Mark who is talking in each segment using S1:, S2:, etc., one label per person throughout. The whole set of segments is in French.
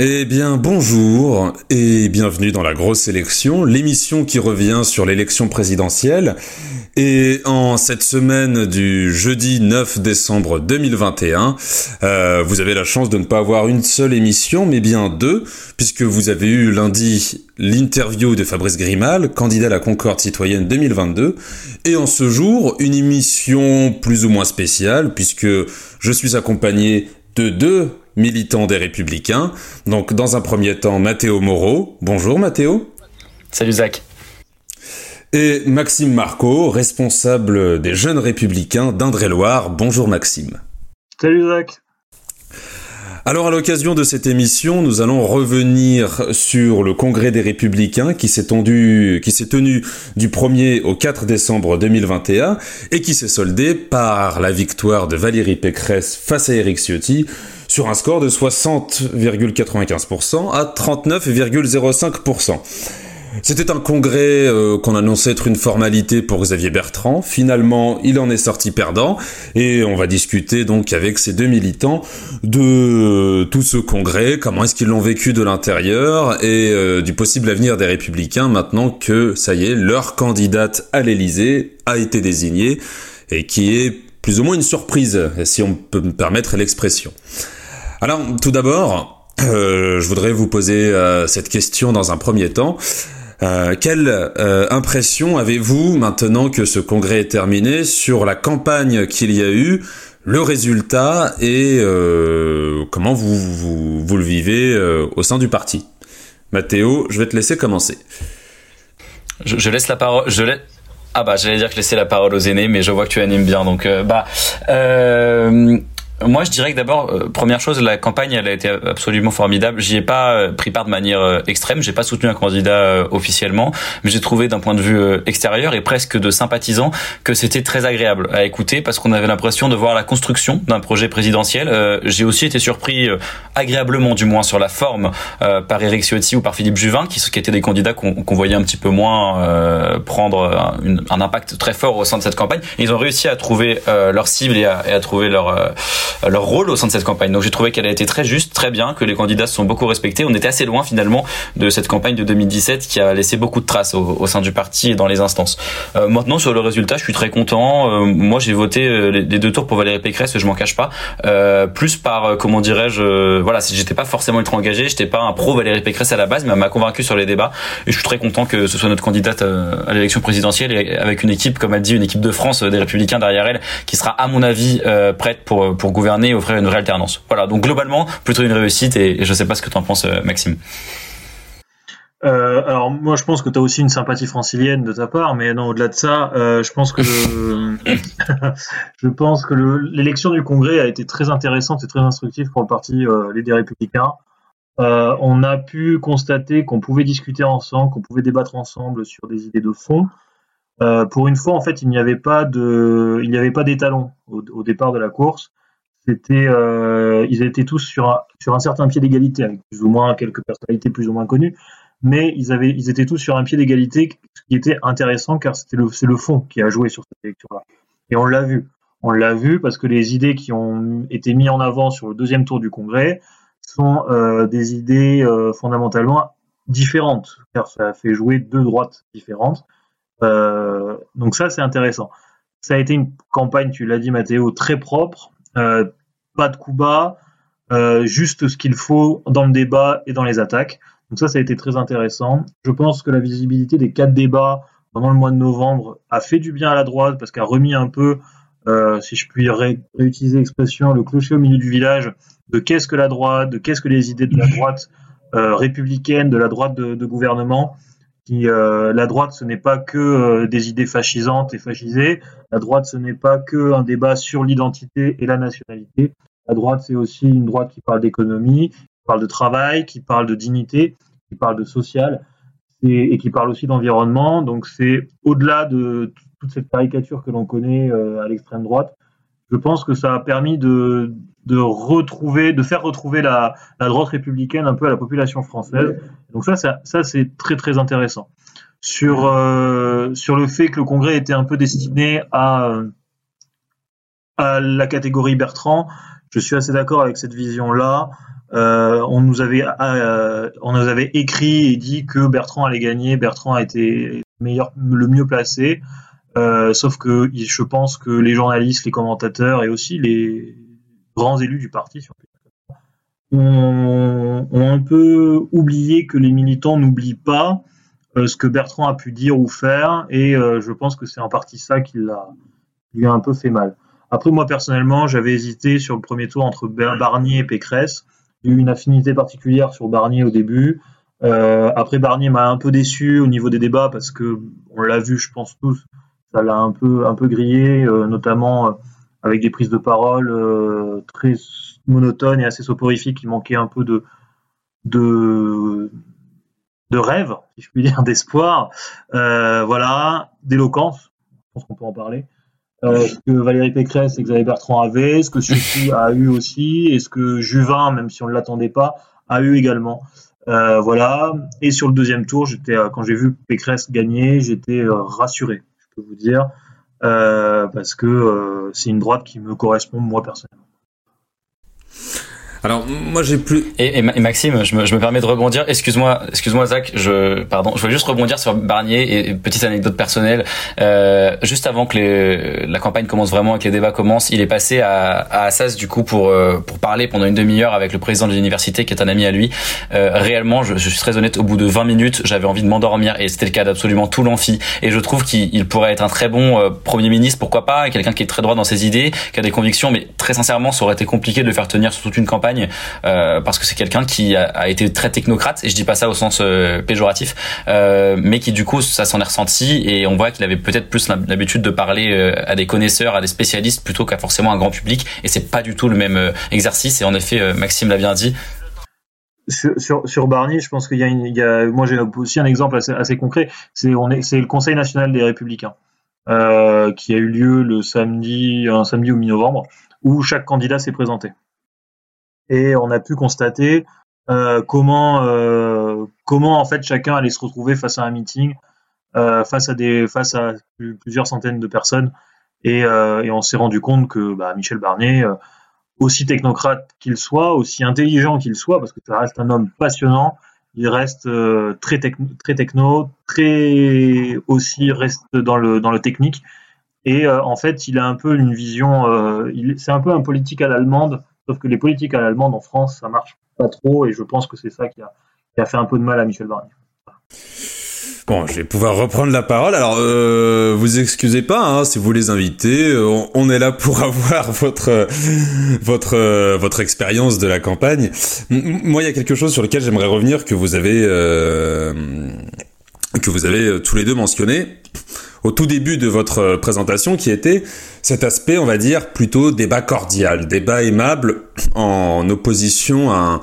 S1: Eh bien bonjour et bienvenue dans la grosse élection, l'émission qui revient sur l'élection présidentielle. Et en cette semaine du jeudi 9 décembre 2021, euh, vous avez la chance de ne pas avoir une seule émission, mais bien deux, puisque vous avez eu lundi l'interview de Fabrice Grimal, candidat à la Concorde citoyenne 2022, et en ce jour, une émission plus ou moins spéciale, puisque je suis accompagné de deux militant des Républicains. Donc, dans un premier temps, Matteo Moreau. Bonjour, Matteo.
S2: Salut, Zach.
S1: Et Maxime Marco, responsable des Jeunes Républicains d'Indre-et-Loire. Bonjour, Maxime.
S3: Salut, Zach.
S1: Alors à l'occasion de cette émission, nous allons revenir sur le Congrès des Républicains qui s'est tenu, du 1er au 4 décembre 2021 et qui s'est soldé par la victoire de Valérie Pécresse face à Éric Ciotti sur un score de 60,95% à 39,05%. C'était un congrès euh, qu'on annonçait être une formalité pour Xavier Bertrand. Finalement, il en est sorti perdant et on va discuter donc avec ces deux militants de tout ce congrès, comment est-ce qu'ils l'ont vécu de l'intérieur et euh, du possible avenir des républicains maintenant que ça y est, leur candidate à l'Élysée a été désignée et qui est plus ou moins une surprise, si on peut me permettre l'expression. Alors, tout d'abord, euh, je voudrais vous poser euh, cette question dans un premier temps. Euh, quelle euh, impression avez-vous maintenant que ce congrès est terminé sur la campagne qu'il y a eu, le résultat et euh, comment vous, vous, le vivez au sein du parti? Mathéo, je vais te laisser commencer.
S2: Je, laisse la parole. Je laisse... Ah bah j'allais dire que je laissais la parole aux aînés, mais je vois que tu animes bien, donc bah. Moi, je dirais que d'abord, euh, première chose, la campagne, elle a été absolument formidable. J'y ai pas euh, pris part de manière euh, extrême. J'ai pas soutenu un candidat officiellement, mais j'ai trouvé d'un point de vue extérieur et presque de sympathisant que c'était très agréable à écouter parce qu'on avait l'impression de voir la construction d'un projet présidentiel. j'ai aussi été surpris agréablement, du moins sur la forme, par Éric Ciotti ou par Philippe Juvin, qui, étaient des candidats qu'on voyait un petit peu moins prendre un, impact très fort au sein de cette campagne. Ils ont réussi à trouver leur cible et à, trouver leur leur rôle au sein de cette campagne. Donc j'ai trouvé qu'elle a été très juste, très bien, que les candidats se sont beaucoup respectés. On était assez loin finalement de cette campagne de 2017 qui a laissé beaucoup de traces au, sein du parti et dans les instances. Euh, maintenant sur le résultat, je suis très content. Euh, moi j'ai voté euh, les, deux tours pour Valérie Pécresse, je m'en cache pas. Euh, plus par comment dirais-je, voilà, j'étais pas forcément ultra engagé, j'étais pas un pro Valérie Pécresse à la base, mais elle m'a convaincu sur les débats et je suis très content que ce soit notre candidate à l'élection présidentielle et avec une équipe, comme elle dit, une équipe de France des Républicains derrière elle, qui sera à mon avis prête pour pour gouverner et offrir une vraie alternance. Voilà, donc globalement, plutôt une réussite et je ne sais pas ce que tu en penses, euh, Maxime.
S3: Euh, alors moi je pense que tu as aussi une sympathie francilienne de ta part, mais non au-delà de ça, euh, je pense que je pense que l'élection du Congrès a été très intéressante et très instructive pour le parti les des Républicains. on a pu constater qu'on pouvait discuter ensemble, qu'on pouvait débattre ensemble sur des idées de fond. pour une fois, en fait, il n'y avait pas de, il n'y avait pas d'étalon au, au, départ de la course c'était, euh, ils étaient tous sur un, certain pied d'égalité, avec plus ou moins quelques personnalités plus ou moins connues, mais ils étaient tous sur un pied d'égalité, ce qui était intéressant car c'était le, c'est le fond qui a joué sur cette élection-là. Et on l'a vu. On l'a vu parce que les idées qui ont été mises en avant sur le deuxième tour du Congrès sont euh, des idées euh, fondamentalement différentes, car ça a fait jouer deux droites différentes. Donc ça, c'est intéressant. Ça a été une campagne, tu l'as dit Mathéo, très propre, euh, pas de coups bas, euh, juste ce qu'il faut dans le débat et dans les attaques. Donc ça, ça a été très intéressant. Je pense que la visibilité des quatre débats pendant le mois de novembre a fait du bien à la droite parce qu'a remis un peu, euh, si je puis réutiliser l'expression, le clocher au milieu du village de qu'est-ce que la droite, de qu'est-ce que les idées de la droite républicaine, de la droite de gouvernement. Euh, la droite, ce n'est pas que euh, des idées fascisantes et fascisées. La droite, ce n'est pas que un débat sur l'identité et la nationalité. La droite, c'est aussi une droite qui parle d'économie, qui parle de travail, qui parle de dignité, qui parle de social et, et qui parle aussi d'environnement. Donc, c'est au-delà de toute cette caricature que l'on connaît euh, à l'extrême droite. Je pense que ça a permis de, de retrouver, de faire retrouver la, la, droite républicaine un peu à la population française. Donc ça, ça, ça c'est très très intéressant. Sur euh, sur le fait que le Congrès était un peu destiné à à la catégorie Bertrand, je suis assez d'accord avec cette vision-là. on nous avait on nous avait écrit et dit que Bertrand allait gagner, Bertrand a été meilleur, le mieux placé. Sauf que je pense que les journalistes, les commentateurs et aussi les grands élus du parti ont, un peu oublié que les militants n'oublient pas euh, ce que Bertrand a pu dire ou faire, et euh, je pense que c'est en partie ça qui l'a, lui a un peu fait mal. Après, moi personnellement, j'avais hésité sur le premier tour entre Barnier et Pécresse. J'ai eu une affinité particulière sur Barnier au début. Euh, après, Barnier m'a un peu déçu au niveau des débats parce que on l'a vu, je pense tous, ça l'a un peu un peu grillé, notamment avec des prises de parole très monotones et assez soporifiques. Il manquait un peu de de de rêve, si je puis dire, d'espoir, euh, voilà, d'éloquence, je pense qu'on peut en parler. Euh, ce que Valérie Pécresse et Xavier Bertrand avaient, ce que Sufi a eu aussi, et ce que Juvin, même si on ne l'attendait pas, a eu également. Euh, voilà. Et sur le deuxième tour, j'étais, quand j'ai vu Pécresse gagner, j'étais rassuré, peux vous dire, parce que c'est une droite qui me correspond moi personnellement.
S1: Alors moi j'ai plus.
S2: Et, Maxime, je me, je me, permets de rebondir. Excuse-moi, excuse-moi Zach. Je pardon. Je voulais juste rebondir sur Barnier et petite anecdote personnelle. Euh, juste avant que les, la campagne commence vraiment et que les débats commencent, il est passé à, à Assas du coup pour euh, pour parler pendant une demi-heure avec le président de l'université qui est un ami à lui. Euh, réellement, je, suis très honnête. Au bout de 20 minutes, j'avais envie de m'endormir et c'était le cas d'absolument tout l'amphi. Et je trouve qu'il pourrait être un très bon euh, premier ministre, pourquoi pas, quelqu'un qui est très droit dans ses idées, qui a des convictions, mais très sincèrement, ça aurait été compliqué de le faire tenir sur toute une campagne euh, parce que c'est quelqu'un qui a, été très technocrate et je dis pas ça au sens euh, péjoratif, euh, mais qui du coup ça s'en est ressenti et on voit qu'il avait peut-être plus l'habitude de parler à des connaisseurs, à des spécialistes plutôt qu'à forcément un grand public et c'est pas du tout le même exercice et en effet Maxime l'a bien dit.
S3: Sur, Barnier, je pense qu'il y a, moi j'ai aussi un exemple assez, concret. C'est le Conseil national des Républicains qui a eu lieu le samedi, un samedi ou mi-novembre, où chaque candidat s'est présenté et on a pu constater euh, comment euh, comment en fait chacun allait se retrouver face à un meeting, euh, face à des face à plusieurs centaines de personnes et, et on s'est rendu compte que bah, Michel Barnier, aussi technocrate qu'il soit, aussi intelligent qu'il soit, parce que ça reste un homme passionnant, il reste très, techno, très techno, très aussi reste dans le dans le technique. Et en fait, il a un peu une vision, c'est un peu un politique à l'allemande Sauf que les politiques à l'allemande en France, ça marche pas trop, et je pense que c'est ça qui a, fait un peu de mal à Michel Barnier.
S1: Bon, je vais pouvoir reprendre la parole. Alors, euh, vous excusez pas hein, si vous les invitez. Euh, on, est là pour avoir votre votre euh, votre expérience de la campagne. moi, il y a quelque chose sur lequel j'aimerais revenir que vous avez euh, que vous avez tous les deux mentionné au tout début de votre présentation, qui était cet aspect, on va dire, plutôt débat cordial, débat aimable, en opposition à un,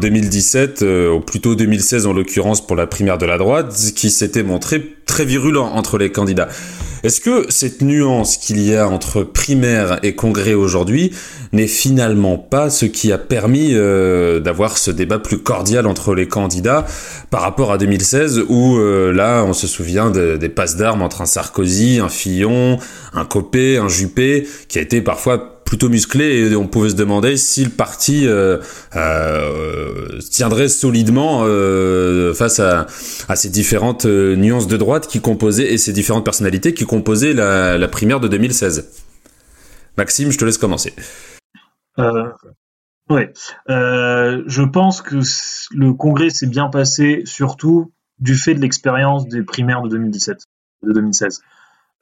S1: 2017, euh, ou plutôt 2016 en l'occurrence pour la primaire de la droite, qui s'était montré très virulent entre les candidats. Est-ce que cette nuance qu'il y a entre primaire et congrès aujourd'hui n'est finalement pas ce qui a permis euh, d'avoir ce débat plus cordial entre les candidats par rapport à 2016 où euh, là on se souvient des passes d'armes entre un Sarkozy, un Fillon, un Copé, un Juppé qui a été parfois plutôt musclé et on pouvait se demander si le parti euh, euh, tiendrait solidement euh, face à, ces différentes euh, nuances de droite qui composaient et ces différentes personnalités qui composaient la, la primaire de 2016. Maxime, je te laisse commencer.
S3: Euh, oui, je pense que le congrès s'est bien passé surtout du fait de l'expérience des primaires de 2017, de 2016.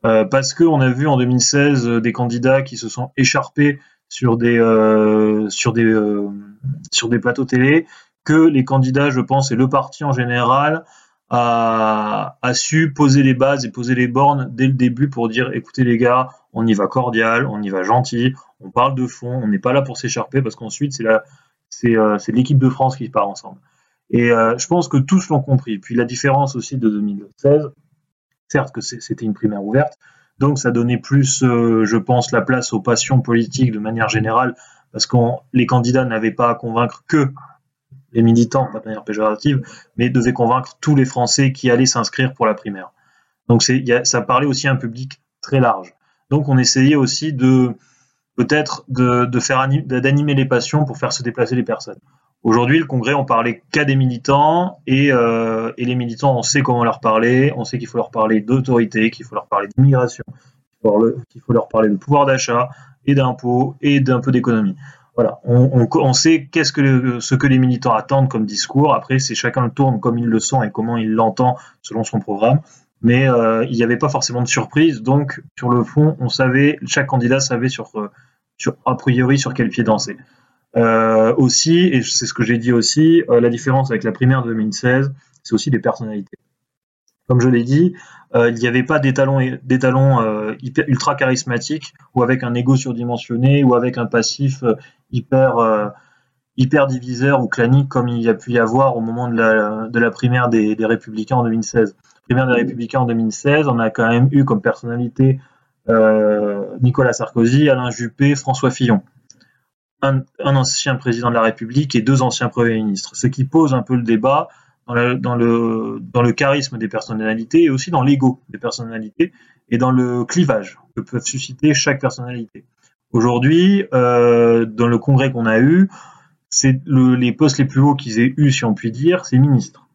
S3: Euh, parce qu'on a vu en 2016 euh, des candidats qui se sont écharpés sur des euh, sur des plateaux télé que les candidats, je pense, et le parti en général a, su poser les bases et poser les bornes dès le début pour dire écoutez les gars, on y va cordial, on y va gentil, on parle de fond, on n'est pas là pour s'écharper parce qu'ensuite c'est l'équipe de France qui part ensemble. Et je pense que tous l'ont compris. Puis la différence aussi de 2016, certes que c'était une primaire ouverte, donc ça donnait plus, euh, je pense, la place aux passions politiques de manière générale, parce que les candidats n'avaient pas à convaincre que les militants, pas de manière péjorative, mais devaient convaincre tous les Français qui allaient s'inscrire pour la primaire. Donc ça parlait aussi à un public très large. Donc on essayait aussi de peut-être de, d'animer les passions pour faire se déplacer les personnes. Aujourd'hui, le Congrès, on parlait qu'à des militants et, euh, et, les militants, on sait comment leur parler, on sait qu'il faut leur parler d'autorité, qu'il faut leur parler d'immigration, qu'il faut leur parler de pouvoir d'achat et d'impôts et d'un peu d'économie. Voilà, on, on, on sait qu'est-ce que ce que les militants attendent comme discours. Après, c'est chacun le tourne comme il le sent et comment il l'entend selon son programme. Mais euh, il n'y avait pas forcément de surprise. Donc, sur le fond, on savait, chaque candidat savait sur, sur a priori sur quel pied danser. Euh, aussi, et c'est ce que j'ai dit aussi, euh, la différence avec la primaire de 2016, c'est aussi des personnalités. Comme je l'ai dit, euh, il n'y avait pas des talents, des hyper, ultra charismatiques ou avec un ego surdimensionné ou avec un passif hyper, hyper diviseur ou clanique comme il y a pu y avoir au moment de la, de la primaire des, des Républicains en 2016. Primaire des Républicains en 2016, on a quand même eu comme personnalité Nicolas Sarkozy, Alain Juppé, François Fillon un, un, ancien président de la République et deux anciens premiers ministres, ce qui pose un peu le débat dans, la, dans, le, dans le charisme des personnalités et aussi dans l'ego des personnalités et dans le clivage que peuvent susciter chaque personnalité. Aujourd'hui, euh, dans le congrès qu'on a eu, c'est le, les postes les plus hauts qu'ils aient eu, si on peut dire, c'est ministres.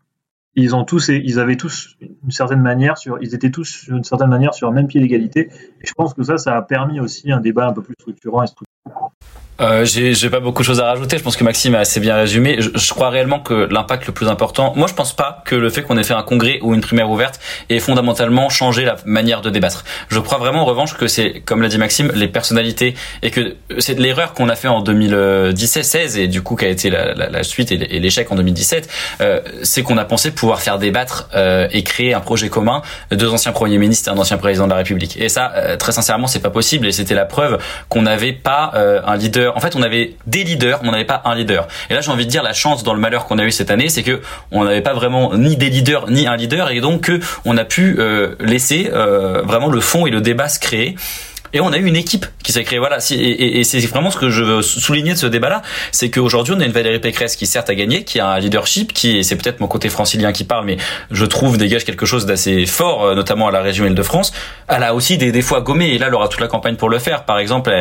S3: Ils ont tous, ils avaient tous une certaine manière sur, ils étaient tous d'une certaine manière sur un même pied d'égalité. Et je pense que ça, ça a permis aussi un débat un peu plus structurant et structurant.
S2: Euh, j'ai pas beaucoup de choses à rajouter. Je pense que Maxime a assez bien résumé. Je, je crois réellement que l'impact le plus important, moi je pense pas que le fait qu'on ait fait un congrès ou une primaire ouverte ait fondamentalement changé la manière de débattre. Je crois vraiment en revanche que c'est, comme l'a dit Maxime, les personnalités et que c'est l'erreur qu'on a fait en 2017-16 et du coup qui a été la, la, la suite et l'échec en 2017, euh, c'est qu'on a pensé pouvoir faire débattre euh, et créer un projet commun deux anciens premiers ministres et un ancien président de la République. Et ça, euh, très sincèrement, c'est pas possible et c'était la preuve qu'on n'avait pas euh, un leader en fait, on avait des leaders, mais on n'avait pas un leader. Et là, j'ai envie de dire, la chance dans le malheur qu'on a eu cette année, c'est que on n'avait pas vraiment ni des leaders ni un leader, et donc on a pu euh, laisser euh, vraiment le fond et le débat se créer et on a eu une équipe qui s'est créée. Voilà, et, c'est vraiment ce que je veux souligner de ce débat-là, c'est qu'aujourd'hui on a une Valérie Pécresse qui certes a gagné, qui a un leadership, qui c'est peut-être mon côté francilien qui parle, mais je trouve dégage quelque chose d'assez fort, euh, notamment à la région Île-de-France. Elle a aussi des, des fois gommé, et là elle aura toute la campagne pour le faire. Par exemple,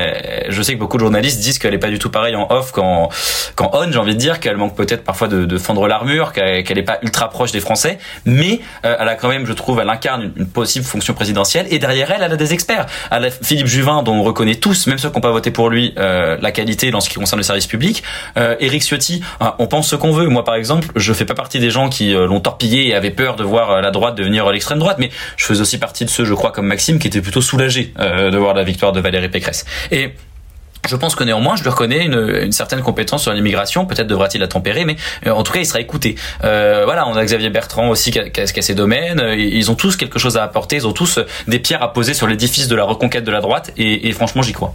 S2: je sais que beaucoup de journalistes disent qu'elle est pas du tout pareille en off qu'en qu'en on, j'ai envie de dire qu'elle manque peut-être parfois de, fendre l'armure, qu'elle n'est pas ultra proche des Français, mais euh, elle a quand même, je trouve, elle incarne une, possible fonction présidentielle, et derrière elle, elle a des experts. Elle a Juvin, dont on reconnaît tous, même ceux qui n'ont pas voté pour lui, euh, la qualité dans ce qui concerne le service public. Euh, Éric Ciotti, on pense ce qu'on veut. Moi, par exemple, je fais pas partie des gens qui euh, l'ont torpillé et avaient peur de voir la droite devenir l'extrême droite, mais je faisais aussi partie de ceux, je crois, comme Maxime, qui étaient plutôt soulagés euh, de voir la victoire de Valérie Pécresse. Et je pense que néanmoins, je lui reconnais une, une certaine compétence sur l'immigration. Peut-être devra-t-il la tempérer, mais euh, en tout cas, il sera écouté. Euh, voilà, on a Xavier Bertrand aussi qui a, qui a ses domaines. Ils ont tous quelque chose à apporter. Ils ont tous des pierres à poser sur l'édifice de la reconquête de la droite. Et, et franchement, j'y crois.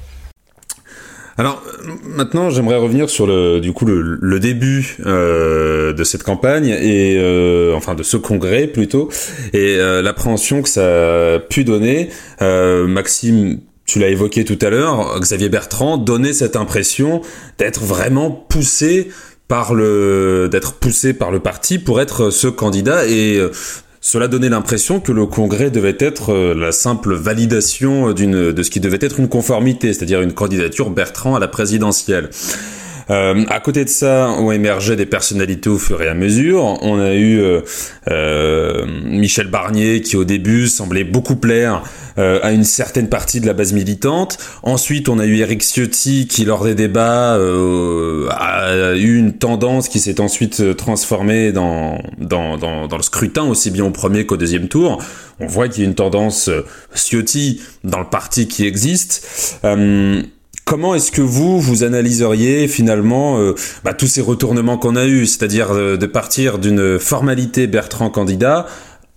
S1: Alors maintenant, j'aimerais revenir sur le du coup le, le début euh, de cette campagne et euh, enfin de ce congrès plutôt et euh, l'appréhension que ça a pu donner. Maxime tu l'as évoqué tout à l'heure, Xavier Bertrand donnait cette impression d'être vraiment poussé par le d'être poussé par le parti pour être ce candidat et cela donnait l'impression que le Congrès devait être la simple validation d'une de ce qui devait être une conformité, c'est-à-dire une candidature Bertrand à la présidentielle. Euh, à côté de ça, ont émergé des personnalités au fur et à mesure. On a eu euh, euh, Michel Barnier qui au début semblait beaucoup plaire euh, à une certaine partie de la base militante. Ensuite, on a eu Eric Ciotti qui, lors des débats, euh, a eu une tendance qui s'est ensuite transformée dans, dans, dans, dans, le scrutin, aussi bien au premier qu'au deuxième tour. On voit qu'il y a une tendance Ciotti dans le parti qui existe. Comment est-ce que vous, vous analyseriez finalement euh, bah, tous ces retournements qu'on a eus, c'est-à-dire de, de partir d'une formalité Bertrand candidat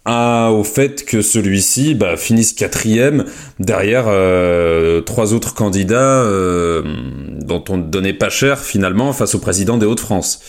S1: à, au fait que celui-ci bah, finisse quatrième derrière euh, trois autres candidats euh, dont on ne donnait pas cher finalement face au président des Hauts-de-France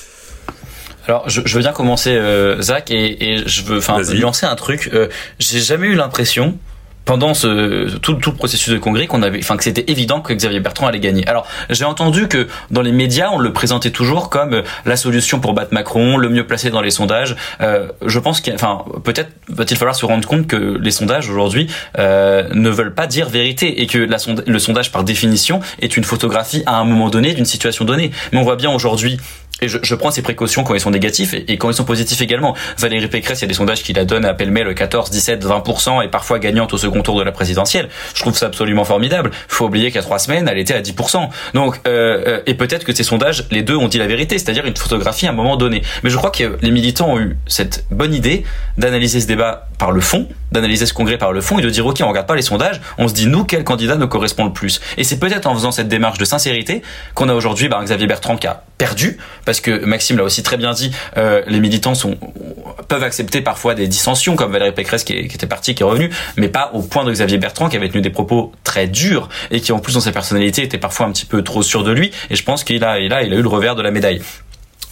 S2: alors, je, je, veux bien commencer, euh, Zach, et, et, je veux, enfin, lancer un truc. Euh, J'ai jamais eu l'impression pendant ce, tout, tout, le processus de congrès qu'on avait, enfin que c'était évident que Xavier Bertrand allait gagner. Alors j'ai entendu que dans les médias on le présentait toujours comme euh, la solution pour battre Macron, le mieux placé dans les sondages. Euh, je pense qu'il, enfin peut-être va-t-il falloir se rendre compte que les sondages aujourd'hui euh, ne veulent pas dire vérité et que le sondage par définition est une photographie à un moment donné d'une situation donnée. Mais on voit bien aujourd'hui et je, je, prends ces précautions quand ils sont négatifs et, quand ils sont positifs également. Valérie Pécresse, il y a des sondages qui la donnent à pêle-mêle 14, 17, 20% et parfois gagnante au second tour de la présidentielle. Je trouve ça absolument formidable. Faut oublier a trois semaines, elle était à 10%. Donc, euh, euh, et peut-être que ces sondages, les deux ont dit la vérité, c'est-à-dire une photographie à un moment donné. Mais je crois que les militants ont eu cette bonne idée d'analyser ce débat par le fond, d'analyser ce congrès par le fond et de dire ok, on regarde pas les sondages, on se dit nous quel candidat nous correspond le plus. Et c'est peut-être en faisant cette démarche de sincérité qu'on a aujourd'hui bah, Xavier Bertrand qui a perdu parce que Maxime l'a aussi très bien dit, euh, les militants peuvent accepter parfois des dissensions comme Valérie Pécresse qui, qui était partie, qui est revenue, mais pas au point de Xavier Bertrand qui avait tenu des propos très durs et qui en plus dans sa personnalité était parfois un petit peu trop sûr de lui. Et je pense qu'il a, il a, il a eu le revers de la médaille.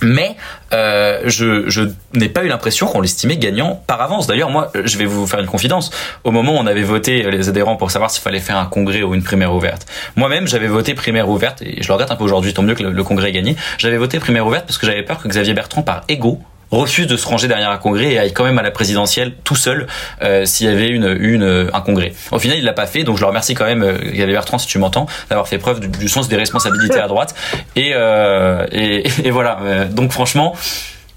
S2: Mais euh, je, n'ai pas eu l'impression qu'on l'estimait gagnant par avance. D'ailleurs, moi, je vais vous faire une confidence. Au moment où on avait voté les adhérents pour savoir s'il fallait faire un congrès ou une primaire ouverte, moi-même, j'avais voté primaire ouverte et je le regrette un peu aujourd'hui. Tant mieux que le, le congrès ait gagné. J'avais voté primaire ouverte parce que j'avais peur que Xavier Bertrand, par ego, refuse de se ranger derrière un congrès et aille quand même à la présidentielle tout seul euh, s'il y avait une, une un congrès. Au final, il l'a pas fait, donc je le remercie quand même, euh, Bertrand, si tu m'entends, d'avoir fait preuve du, sens des responsabilités à droite. Et, euh, et, et, voilà. Euh, donc franchement.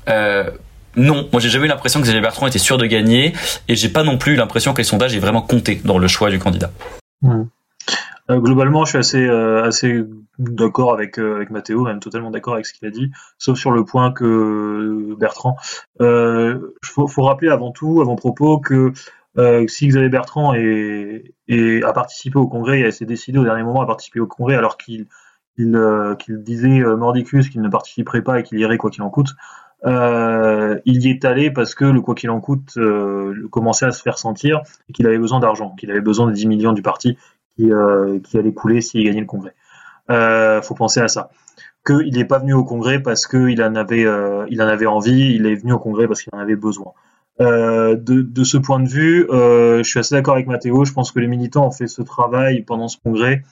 S2: Euh, non, moi j'ai jamais eu l'impression que Xavier Bertrand était sûr de gagner et j'ai pas non plus l'impression que les sondages aient vraiment compté dans le choix du candidat.
S3: Mmh. Euh, globalement, je suis assez, euh, d'accord avec, euh, Mathéo, même totalement d'accord avec ce qu'il a dit, sauf sur le point que Bertrand. Il faut, rappeler avant tout, avant propos, que si Xavier Bertrand a participé au congrès et s'est décidé au dernier moment à participer au congrès alors qu'il disait mordicus qu'il ne participerait pas et qu'il irait quoi qu'il en coûte, euh, il y est allé parce que le quoi qu'il en coûte euh, commençait à se faire sentir et qu'il avait besoin d'argent, qu'il avait besoin des 10 millions du parti qui, euh, qui allait couler s'il gagnait le congrès. Euh, faut penser à ça. Qu'il n'est pas venu au congrès parce qu'il en avait, euh, il en avait envie, il est venu au congrès parce qu'il en avait besoin. De, ce point de vue, je suis assez d'accord avec Mathéo. Je pense que les militants ont fait ce travail pendant ce congrès,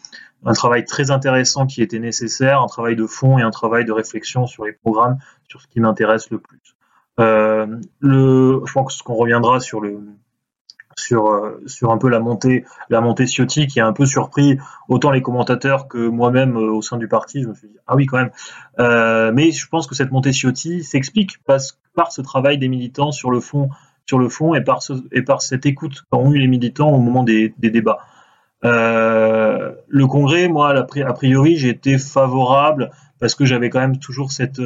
S3: un travail très intéressant qui était nécessaire, un travail de fond et un travail de réflexion sur les programmes, sur ce qui m'intéresse le plus. Je pense qu'on reviendra sur le, sur, euh, sur un peu la montée, la montée Ciotti qui a un peu surpris autant les commentateurs que moi-même euh, au sein du parti. Je me suis dit, ah oui, quand même. Euh, mais je pense que cette montée Ciotti s'explique par ce travail des militants sur le fond, sur le fond et, par et par cette écoute qu'ont eu les militants au moment des, débats. le congrès, moi, a priori, j'étais favorable parce que j'avais quand même toujours cette,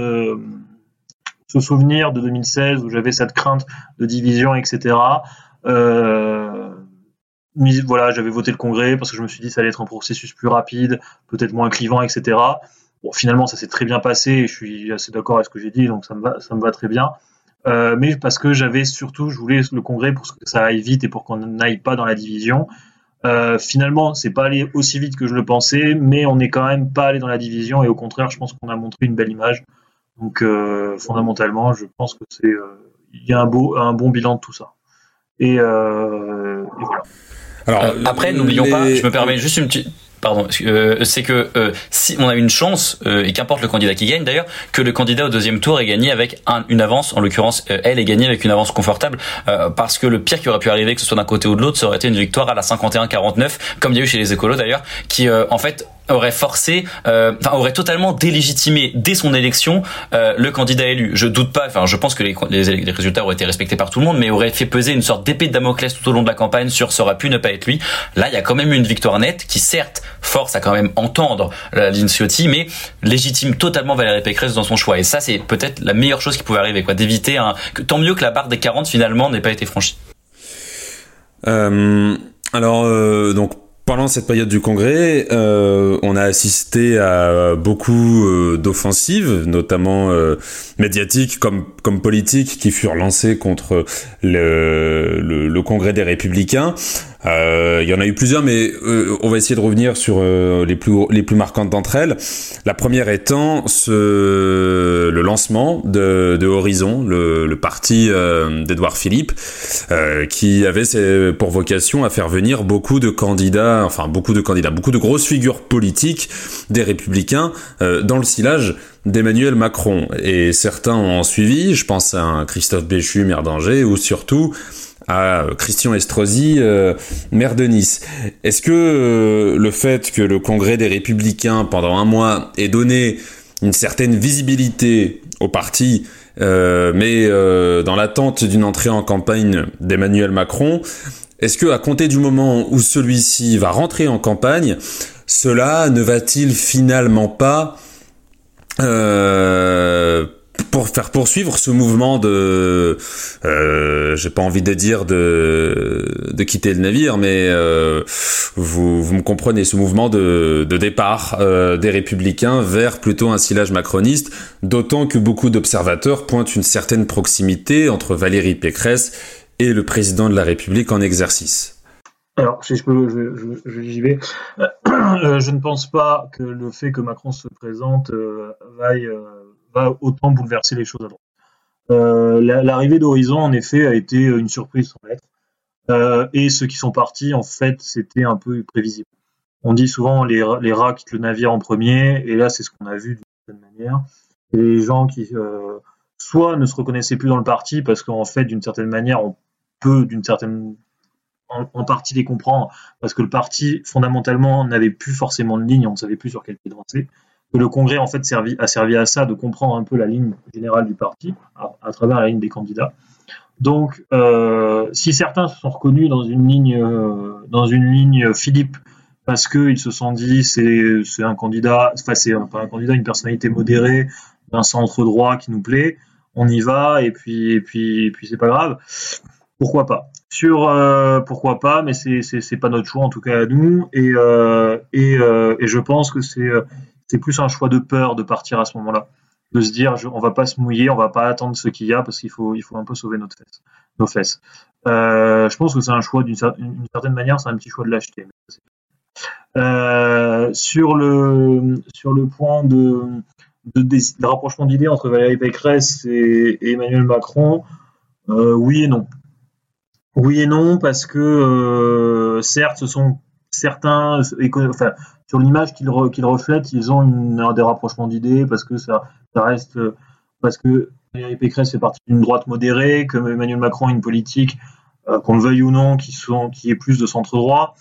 S3: ce souvenir de 2016 où j'avais cette crainte de division, etc. Euh, voilà, j'avais voté le congrès parce que je me suis dit que ça allait être un processus plus rapide, peut-être moins clivant, etc. Bon, finalement, ça s'est très bien passé et je suis assez d'accord avec ce que j'ai dit, donc ça me va, ça me va très bien. Euh, mais parce que j'avais surtout, je voulais le congrès pour que ça aille vite et pour qu'on n'aille pas dans la division. Euh, finalement, c'est pas allé aussi vite que je le pensais, mais on n'est quand même pas allé dans la division et au contraire, je pense qu'on a montré une belle image. Donc, euh, fondamentalement, je pense que c'est, euh, il y a un beau, un bon bilan de tout ça. Et, euh, et voilà.
S2: Alors, euh, après, n'oublions pas, je me permets juste une petite pardon, euh, c'est que euh, si on a une chance, euh, et qu'importe le candidat qui gagne d'ailleurs, que le candidat au deuxième tour ait gagné avec un, une avance, en l'occurrence elle est gagnée avec une avance confortable, parce que le pire qui aurait pu arriver, que ce soit d'un côté ou de l'autre, ça aurait été une victoire à la 51-49, comme il y a eu chez les écolos d'ailleurs, qui en fait aurait forcé, euh, enfin aurait totalement délégitimé dès son élection euh, le candidat élu. Je doute pas, enfin je pense que les, les, résultats auraient été respectés par tout le monde, mais aurait fait peser une sorte d'épée de Damoclès tout au long de la campagne sur ça aurait pu ne pas être lui. Là, il y a quand même une victoire nette qui certes force à quand même entendre la ligne Ciotti, mais légitime totalement Valérie Pécresse dans son choix. Et ça, c'est peut-être la meilleure chose qui pouvait arriver, quoi, d'éviter un. Tant mieux que la barre des 40 finalement n'ait pas été franchie.
S1: Euh, alors donc pendant cette période du congrès, euh, on a assisté à beaucoup euh, d'offensives, notamment euh, médiatiques comme, comme politiques, qui furent lancées contre le, le, le congrès des républicains. Euh, il y en a eu plusieurs, mais euh, on va essayer de revenir sur euh, les plus plus marquantes d'entre elles. La première étant ce, le lancement de, de Horizon, le, le parti d'Edouard Philippe, qui avait pour vocation à faire venir beaucoup de candidats, enfin beaucoup de candidats, beaucoup de grosses figures politiques des Républicains dans le sillage d'Emmanuel Macron. Et certains ont suivi, je pense à Christophe Béchu, maire d'Angers, ou surtout à Christian Estrosi, euh, maire de Nice. Est-ce que euh, le fait que le Congrès des Républicains, pendant un mois, ait donné une certaine visibilité au parti, mais dans l'attente d'une entrée en campagne d'Emmanuel Macron, est-ce que à compter du moment où celui-ci va rentrer en campagne, cela ne va-t-il finalement pas euh, pour faire poursuivre ce mouvement de, euh, j'ai pas envie de dire de de quitter le navire, mais euh, vous vous me comprenez, ce mouvement de de départ euh, des républicains vers plutôt un sillage macroniste, d'autant que beaucoup d'observateurs pointent une certaine proximité entre Valérie Pécresse et le président de la République en exercice.
S3: Alors, si je peux, je, j'y vais. Je ne pense pas que le fait que Macron se présente euh, va autant bouleverser les choses à droite. l'arrivée d'Horizon, en effet, a été une surprise sans lettre. et ceux qui sont partis, en fait, c'était un peu prévisible. On dit souvent les, les rats quittent le navire en premier, et là, c'est ce qu'on a vu d'une certaine manière. Les gens qui soit ne se reconnaissaient plus dans le parti parce qu'en fait, d'une certaine manière, on peut, d'une certaine en, partie les comprendre, parce que le parti, fondamentalement, n'avait plus forcément de ligne, on ne savait plus sur quel pied danser. Que le Congrès, en fait, a servi à ça, de comprendre un peu la ligne générale du parti, à, travers la ligne des candidats. Donc, euh, si certains se sont reconnus dans une ligne, euh, dans une ligne Philippe, parce qu'ils se sont dit c'est un candidat, enfin c'est pas un candidat, une personnalité modérée d'un centre droit qui nous plaît, on y va et puis c'est pas grave pourquoi pas? Sur euh, pourquoi pas, mais c'est pas notre choix en tout cas à nous et et je pense que c'est c'est plus un choix de peur de partir à ce moment-là, de se dire on va pas se mouiller, on va pas attendre ce qu'il y a parce qu'il faut il faut un peu sauver notre fesses, nos fesses. je pense que c'est un choix d'une certaine manière, c'est un petit choix de lâcheté. sur le sur le point de de, rapprochement d'idées entre Valérie Pécresse et, Emmanuel Macron, oui et non. Oui et non, parce que euh, certes, ce sont certains, enfin, sur l'image qu'ils reflètent, ils ont une, des rapprochements d'idées, parce que ça, reste, parce que Valérie Pécresse fait partie d'une droite modérée, que Emmanuel Macron a une politique, euh, qu'on le veuille ou non, qui, est plus de centre droit.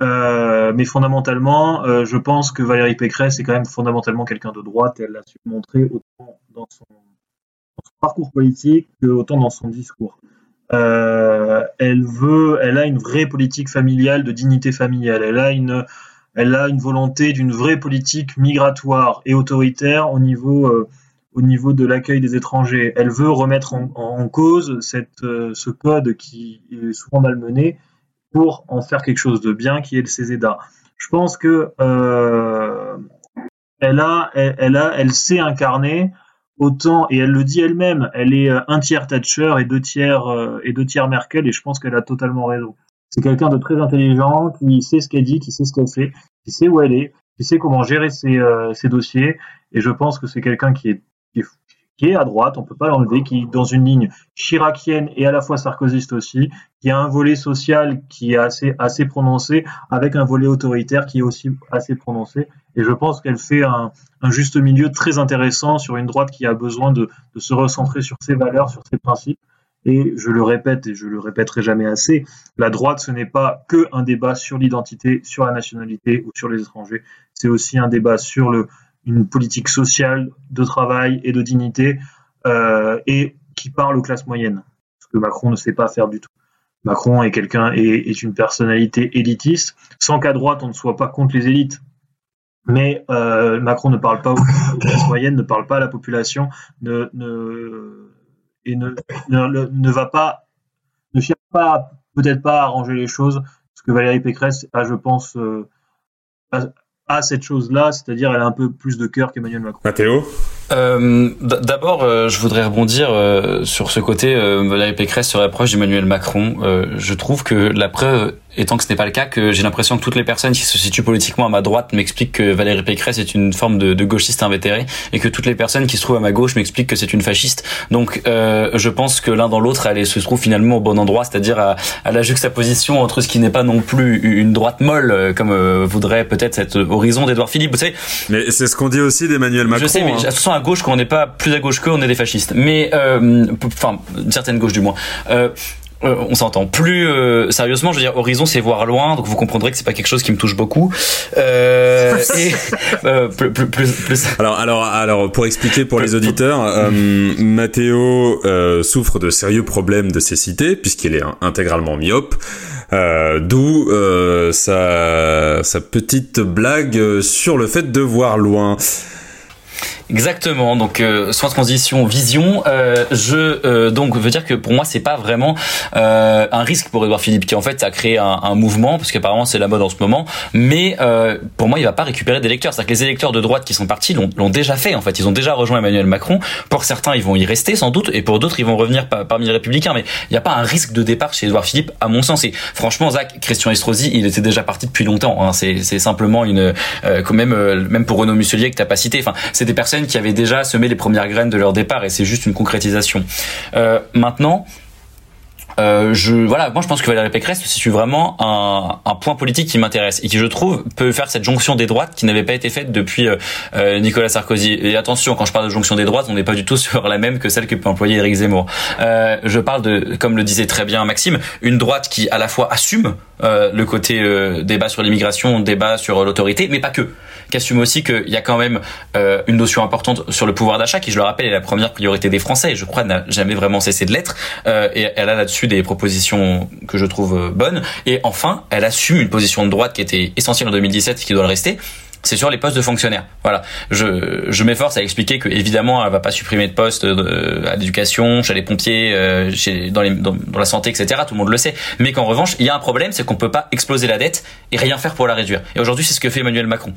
S3: Euh, mais fondamentalement, euh, je pense que Valérie Pécresse est quand même fondamentalement quelqu'un de droite, et elle l'a su montrer autant dans son, dans son parcours politique que autant dans son discours. Elle veut, elle a une vraie politique familiale de dignité familiale. Elle a une, elle a une volonté d'une vraie politique migratoire et autoritaire au niveau, euh, de l'accueil des étrangers. Elle veut remettre en, cause cette, euh, ce code qui est souvent malmené pour en faire quelque chose de bien, qui est le CESEDA. Je pense que euh, elle a, elle, autant, et elle le dit elle-même, elle est un tiers Thatcher et deux tiers, et deux tiers Merkel, et je pense qu'elle a totalement raison. C'est quelqu'un de très intelligent, qui sait ce qu'elle dit, qui sait ce qu'elle fait, qui sait où elle est, qui sait comment gérer ses, euh, dossiers, et je pense que c'est quelqu'un qui est, à droite, on peut pas l'enlever, qui est dans une ligne chiracienne et à la fois sarkozyste aussi, qui a un volet social qui est assez, assez prononcé, avec un volet autoritaire qui est aussi assez prononcé, et je pense qu'elle fait un, juste milieu très intéressant sur une droite qui a besoin de, se recentrer sur ses valeurs, sur ses principes. Et je le répète, et je le répéterai jamais assez, la droite, ce n'est pas que un débat sur l'identité, sur la nationalité ou sur les étrangers. C'est aussi un débat sur une politique sociale de travail et de dignité euh, et qui parle aux classes moyennes, ce que Macron ne sait pas faire du tout. Macron est quelqu'un est une personnalité élitiste, sans qu'à droite on ne soit pas contre les élites mais euh, Macron ne parle pas aux classes moyennes, ne parle pas à la population, ne, ne, et ne, ne, va pas, ne cherche pas, peut-être pas à arranger les choses, ce que Valérie Pécresse a, je pense, euh, a, cette chose-là, c'est-à-dire elle a un peu plus de cœur qu'Emmanuel Macron.
S1: Mathéo
S2: euh, D'abord, euh, je voudrais rebondir euh, sur ce côté. Valérie Pécresse se rapproche d'Emmanuel Macron. je trouve que la preuve étant que ce n'est pas le cas, que j'ai l'impression que toutes les personnes qui se situent politiquement à ma droite m'expliquent que Valérie Pécresse est une forme de, de, gauchiste invétéré, et que toutes les personnes qui se trouvent à ma gauche m'expliquent que c'est une fasciste. Donc, euh, je pense que l'un dans l'autre, elle se trouve finalement au bon endroit, c'est-à-dire à, à, la juxtaposition entre ce qui n'est pas non plus une droite molle, euh, comme euh, voudrait peut-être cet horizon d'Edouard Philippe. Vous savez,
S1: mais c'est ce qu'on dit aussi d'Emmanuel Macron.
S2: Je sais, mais hein. de à gauche, quand on n'est pas plus à gauche qu'eux, on est des fascistes. Mais, euh, enfin, une certaine gauche du moins. Euh, on s'entend. Plus euh, sérieusement, je veux dire, Horizon, c'est voir loin, donc vous comprendrez que c'est pas quelque chose qui me touche beaucoup. Euh, et plus, plus, plus,
S1: Alors, alors, alors, pour expliquer pour les auditeurs, Mathéo souffre de sérieux problèmes de cécité puisqu'il est intégralement myope. D'où sa, sa petite blague sur le fait de voir loin.
S2: Exactement. Donc euh, sans transition, vision. Euh, je euh, donc veux dire que pour moi c'est pas vraiment euh, un risque pour Edouard Philippe qui en fait a créé un, un mouvement parce qu'apparemment c'est la mode en ce moment. Mais euh, pour moi il va pas récupérer des lecteurs. C'est-à-dire que les électeurs de droite qui sont partis l'ont déjà fait. En fait ils ont déjà rejoint Emmanuel Macron. Pour certains ils vont y rester sans doute et pour d'autres ils vont revenir parmi les républicains. Mais il n'y a pas un risque de départ chez Edouard Philippe à mon sens. Et franchement Zach Christian Estrosi il était déjà parti depuis longtemps. Hein. C'est simplement une quand même même pour Renaud Muselier que t'as pas cité. Enfin c'est des personnes qui avaient déjà semé les premières graines de leur départ et c'est juste une concrétisation. Euh, maintenant, euh, je voilà, moi je pense que Valérie Pécresse c'est vraiment un, point politique qui m'intéresse et qui je trouve peut faire cette jonction des droites qui n'avait pas été faite depuis euh, Nicolas Sarkozy. Et attention, quand je parle de jonction des droites, on n'est pas du tout sur la même que celle que peut employer Éric Zemmour. Je parle de, comme le disait très bien Maxime, une droite qui à la fois assume le côté débat sur l'immigration, débat sur l'autorité, mais pas que qui assume aussi qu'il y a quand même euh, une notion importante sur le pouvoir d'achat, qui, je le rappelle, est la première priorité des Français, et je crois n'a jamais vraiment cessé de l'être. Euh, et elle a là-dessus des propositions que je trouve euh, bonnes. Et enfin, elle assume une position de droite qui était essentielle en 2017 et qui doit le rester c'est sur les postes de fonctionnaires. Voilà. Je, m'efforce à expliquer que évidemment, elle va pas supprimer de postes à l'éducation, chez les pompiers, dans, dans, la santé, etc. Tout le monde le sait. Mais qu'en revanche, il y a un problème, c'est qu'on peut pas exploser la dette et rien faire pour la réduire. Et aujourd'hui, c'est ce que fait Emmanuel Macron.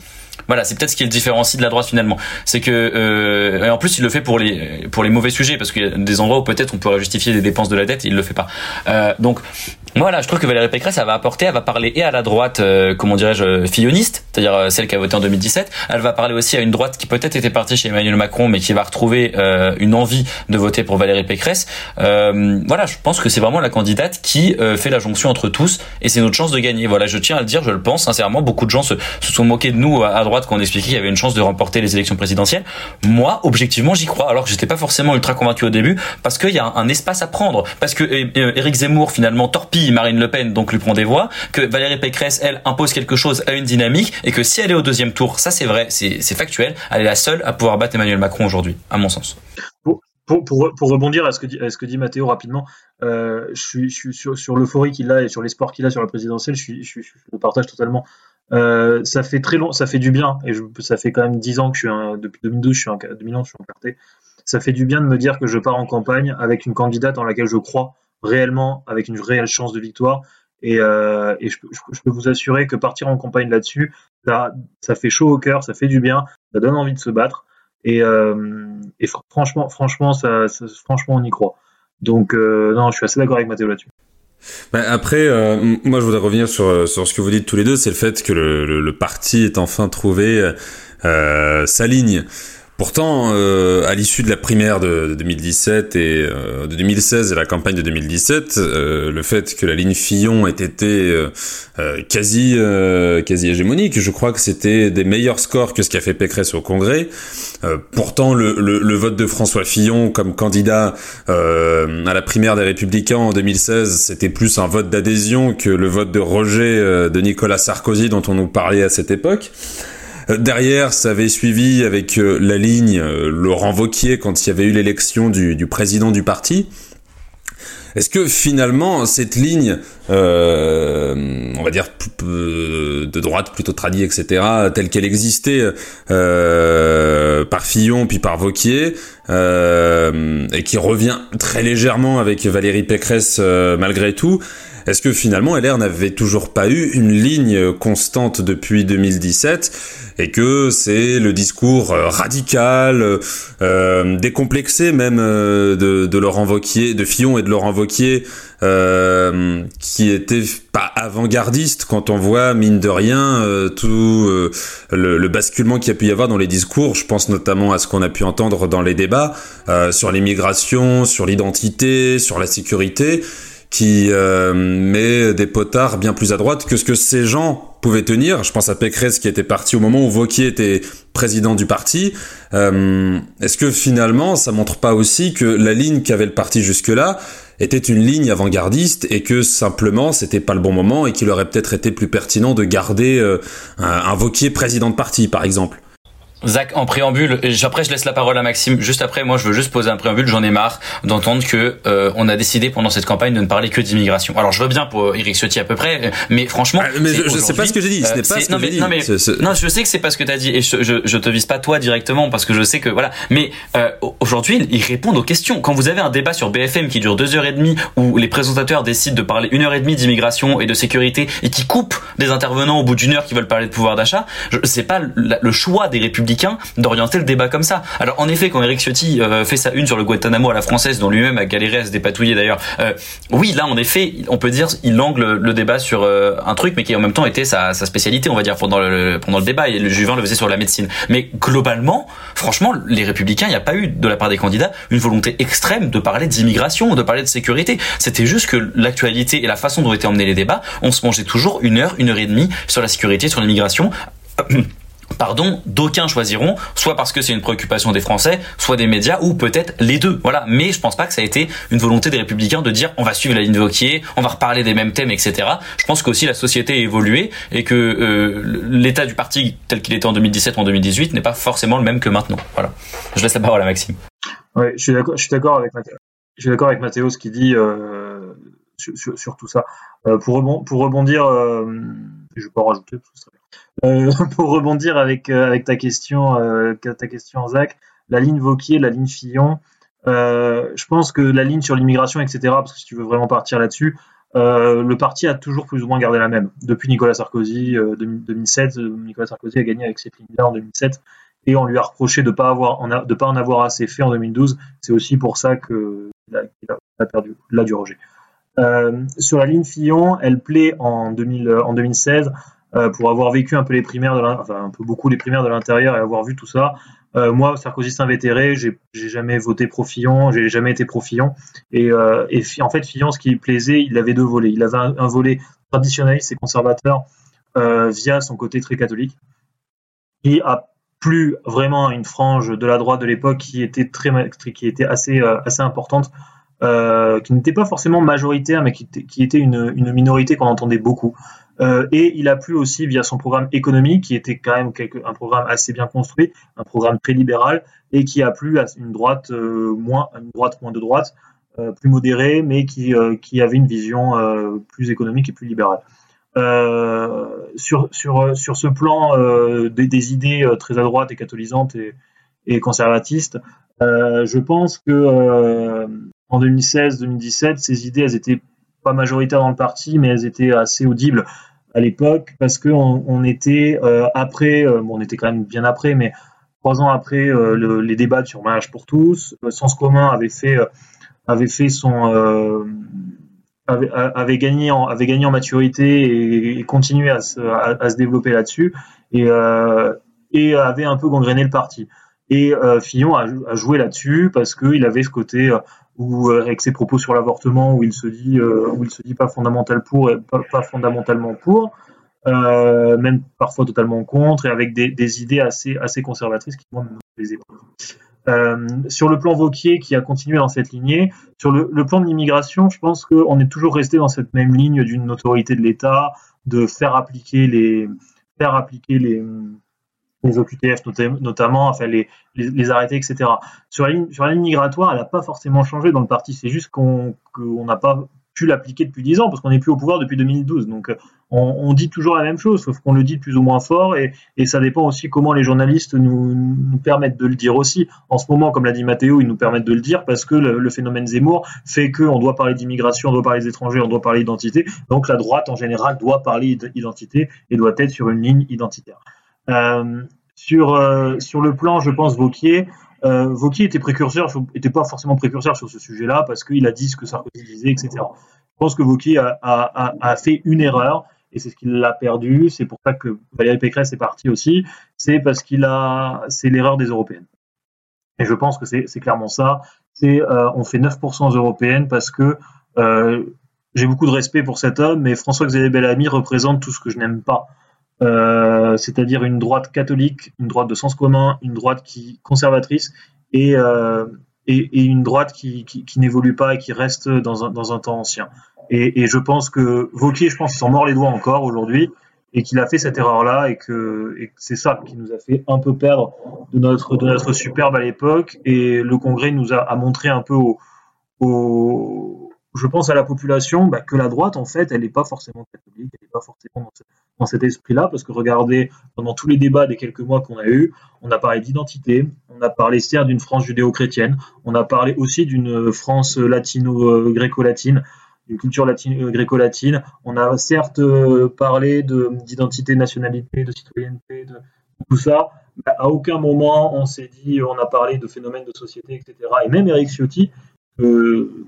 S2: Voilà, c'est peut-être ce qui le différencie de la droite finalement. C'est que euh, et en plus il le fait pour les pour les mauvais sujets parce qu'il y a des endroits où peut-être on pourrait justifier des dépenses de la dette, il le fait pas. Euh, donc voilà, je trouve que Valérie Pécresse, elle va apporter, elle va parler et à la droite, euh, comment dirais-je, filloniste, c'est-à-dire celle qui a voté en 2017. Elle va parler aussi à une droite qui peut-être était partie chez Emmanuel Macron, mais qui va retrouver une envie de voter pour Valérie Pécresse. voilà, je pense que c'est vraiment la candidate qui fait la jonction entre tous, et c'est notre chance de gagner. Voilà, je tiens à le dire, je le pense sincèrement. Beaucoup de gens se sont moqués de nous à, droite quand on expliquait qu'il y avait une chance de remporter les élections présidentielles. Moi, objectivement, j'y crois, alors que j'étais pas forcément ultra convaincu au début, parce qu'il y a un, espace à prendre, parce que Éric Zemmour finalement torpille Marine Le Pen donc lui prend des voix, que Valérie Pécresse, elle, impose quelque chose à une dynamique, et que si elle est au deuxième tour, ça c'est vrai, c'est factuel, elle est la seule à pouvoir battre Emmanuel Macron aujourd'hui, à mon sens.
S3: Pour, rebondir à ce que dit, à Mathéo rapidement, euh, je suis, sur, l'euphorie qu'il a et sur l'espoir qu'il a sur la présidentielle, je, je le partage totalement. Euh, ça fait très long, ça fait du bien, et je, ça fait quand même 10 ans que je suis un, depuis 2012, je suis un, 2011, je suis encarté. Ça fait du bien de me dire que je pars en campagne avec une candidate en laquelle je crois réellement, avec une réelle chance de victoire, et, euh, et je, je, peux vous assurer que partir en campagne là-dessus, ça, ça fait chaud au cœur, ça fait du bien, ça donne envie de se battre. Et, euh, et franchement, franchement, ça, franchement, on y croit. Donc, euh, non, je suis assez d'accord avec Mathéo là-dessus.
S1: Ben après, euh, moi je voudrais revenir sur, sur ce que vous dites tous les deux, c'est le fait que le, le, parti ait enfin trouvé euh, sa ligne. Pourtant, euh, à l'issue de la primaire de, 2017 et euh, de 2016 et la campagne de 2017, euh, le fait que la ligne Fillon ait été quasi quasi hégémonique, je crois que c'était des meilleurs scores que ce qu'a fait Pécresse au Congrès. pourtant, le, le, vote de François Fillon comme candidat à la primaire des Républicains en 2016, c'était plus un vote d'adhésion que le vote de rejet de Nicolas Sarkozy dont on nous parlait à cette époque. Euh, derrière, ça avait suivi avec euh, la ligne euh, Laurent Vauquier quand il y avait eu l'élection du, président du parti. Est-ce que finalement cette ligne, on va dire de droite plutôt tradie, etc., telle qu'elle existait par Fillon puis par Vauquier, et qui revient très légèrement avec Valérie Pécresse malgré tout, est-ce que finalement LR n'avait toujours pas eu une ligne constante depuis 2017 et que c'est le discours euh, radical, euh, décomplexé même euh, de, Laurent Wauquiez, de Fillon et de Laurent Wauquiez, qui était pas avant-gardiste quand on voit mine de rien tout le, le, basculement qu'il y a pu y avoir dans les discours. Je pense notamment à ce qu'on a pu entendre dans les débats sur l'immigration, sur l'identité, sur la sécurité qui euh, met des potards bien plus à droite que ce que ces gens pouvaient tenir. Je pense à Pécresse qui était parti au moment où Vauquier était président du parti. Euh, est-ce que finalement, ça montre pas aussi que la ligne qu'avait le parti jusque-là était une ligne avant-gardiste et que simplement c'était pas le bon moment et qu'il aurait peut-être été plus pertinent de garder euh, un, un Vauquier président de parti, par exemple?
S2: Zach, en préambule, après je laisse la parole à Maxime. Juste après, moi je veux juste poser un préambule. J'en ai marre d'entendre que euh, on a décidé pendant cette campagne de ne parler que d'immigration. Alors je veux bien pour Eric Ciotti à peu près, mais franchement,
S1: ah, mais je, je sais pas ce que j'ai dit. Ce n'est pas ce que j'ai dit.
S2: Non, mais, non, je sais que c'est pas ce que tu as dit et je, je, je, te vise pas toi directement parce que je sais que voilà. Mais euh, aujourd'hui, ils répondent aux questions. Quand vous avez un débat sur BFM qui dure deux heures et demie où les présentateurs décident de parler une heure et demie d'immigration et de sécurité et qui coupent des intervenants au bout d'une heure qui veulent parler de pouvoir d'achat, c'est pas le choix des républicains d'orienter le débat comme ça. Alors en effet, quand Eric Ciotti euh, fait sa une sur le Guantanamo à la française, dont lui-même a galéré à se dépatouiller d'ailleurs, euh, oui, là en effet, on peut dire il angle le débat sur euh, un truc, mais qui en même temps était sa, spécialité, on va dire pendant le pendant le débat. Et le Juvin le faisait sur la médecine. Mais globalement, franchement, les Républicains, il n'y a pas eu de la part des candidats une volonté extrême de parler d'immigration, de parler de sécurité. C'était juste que l'actualité et la façon dont étaient emmenés les débats, on se mangeait toujours une heure, une heure et demie sur la sécurité, sur l'immigration pardon, d'aucuns choisiront, soit parce que c'est une préoccupation des Français, soit des médias, ou peut-être les deux. Voilà. Mais je pense pas que ça a été une volonté des Républicains de dire on va suivre la ligne Vauquier, on va reparler des mêmes thèmes, etc. Je pense qu'aussi la société a évolué et que euh, l'état du parti tel qu'il était en 2017 ou en 2018 n'est pas forcément le même que maintenant. Voilà. Je laisse la parole à Maxime.
S3: Ouais, je suis d'accord. Je suis d'accord avec Mathéo. Je suis d'accord avec Mathéo ce qu'il dit euh, sur, tout ça. Euh, pour, rebondir, rebondir, je vais pas rajouter parce que euh, pour rebondir avec, euh, ta question, euh, ta question, Zach, la ligne Vauquier, la ligne Fillon, je pense que la ligne sur l'immigration, etc., parce que si tu veux vraiment partir là-dessus, le parti a toujours plus ou moins gardé la même. Depuis Nicolas Sarkozy, 2007, Nicolas Sarkozy a gagné avec ses en 2007, et on lui a reproché de ne pas, en avoir assez fait en 2012. C'est aussi pour ça qu'il a, a, perdu, l'a du rejet. sur la ligne Fillon, elle plaît en, 2000, en 2016 euh, pour avoir vécu un peu les primaires, de un peu beaucoup les primaires de l'intérieur et avoir vu tout ça. Euh, moi, Sarkozy s'invétéré, j'ai jamais voté pro Fillon, j'ai jamais été pro Fillon. Et, euh, en fait, Fillon, ce qui plaisait, il avait deux volets. Il avait un, volet traditionnaliste et conservateur euh, via son côté très catholique, qui a plus vraiment une frange de la droite de l'époque qui était très qui était assez assez importante, qui n'était pas forcément majoritaire, mais qui, était une minorité qu'on entendait beaucoup. Euh, et il a plu aussi via son programme économique, qui était quand même un programme assez bien construit, un programme très libéral, et qui a plu à une droite euh, moins, une droite moins de droite, euh, plus modérée, mais qui, avait une vision plus économique et plus libérale. sur, sur, sur ce plan des, des, idées très à droite et catholisantes et, et conservatistes, je pense que en 2016-2017, ces idées, elles étaient pas majoritaires dans le parti, mais elles étaient assez audibles à l'époque parce que on, était euh, après, euh, bon, on était quand même bien après, mais trois ans après euh, les débats sur mariage pour tous, Sens commun avait fait avait fait son avait, gagné en avait gagné en maturité et, et continué à se, à, se développer là-dessus et et avait un peu gangréné le parti. Et Fillon a, a joué là-dessus parce qu'il avait ce côté ou euh, avec ses propos sur l'avortement où il se dit euh, où il se dit pas fondamental pour et pas, fondamentalement pour euh, même parfois totalement contre et avec des, des, idées assez assez conservatrices qui moi me plaisaient euh, sur le plan Vauquier qui a continué dans cette lignée, sur le, le plan de l'immigration, je pense qu'on est toujours resté dans cette même ligne d'une autorité de l'État, de faire appliquer les faire appliquer les les OQTF notamment, enfin les, arrêter, etc. Sur la, ligne, sur la ligne migratoire, elle n'a pas forcément changé dans le parti. C'est juste qu'on n'a pas pu l'appliquer depuis 10 ans parce qu'on n'est plus au pouvoir depuis 2012. Donc on, dit toujours la même chose, sauf qu'on le dit plus ou moins fort et, ça dépend aussi comment les journalistes nous, permettent de le dire aussi. En ce moment, comme l'a dit Mathéo, ils nous permettent de le dire parce que le, phénomène Zemmour fait qu'on doit parler d'immigration, on doit parler des étrangers, on doit parler d'identité. Donc la droite en général doit parler d'identité et doit être sur une ligne identitaire. Euh, sur, euh, sur le plan, je pense, Vauquier, euh, Vauquier était précurseur, était pas forcément précurseur sur ce sujet-là parce qu'il a dit ce que Sarkozy disait, etc. Je pense que Vauquier a, fait une erreur et c'est ce qu'il l'a perdu. C'est pour ça que Valérie Pécresse est partie aussi. C'est parce qu'il a, c'est l'erreur des européennes. Et je pense que c'est clairement ça. On fait 9% aux européennes parce que j'ai beaucoup de respect pour cet homme, mais François-Xavier Bellamy représente tout ce que je n'aime pas. Euh, c'est-à-dire une droite catholique, une droite de sens commun, une droite qui conservatrice et, euh, et, une droite qui, qui, n'évolue pas et qui reste dans un, dans un temps ancien. Et, et, je pense que Vauquier, je pense, s'en mord les doigts encore aujourd'hui et qu'il a fait cette erreur-là et que, et c'est ça qui nous a fait un peu perdre de notre, de notre superbe à l'époque. Et le Congrès nous a, a montré un peu au, je pense à la population bah, que la droite, en fait, elle n'est pas forcément catholique, elle n'est pas forcément dans, cet esprit-là, parce que regardez, pendant tous les débats des quelques mois qu'on a eus, on a parlé d'identité, on a parlé certes d'une France judéo-chrétienne, on a parlé aussi d'une France latino-gréco-latine, d'une culture latine, euh, on a certes euh, parlé d'identité, nationalité, de citoyenneté, de tout ça, mais à aucun moment on s'est dit, on a parlé de phénomènes de société, etc. Et même Eric Ciotti, euh,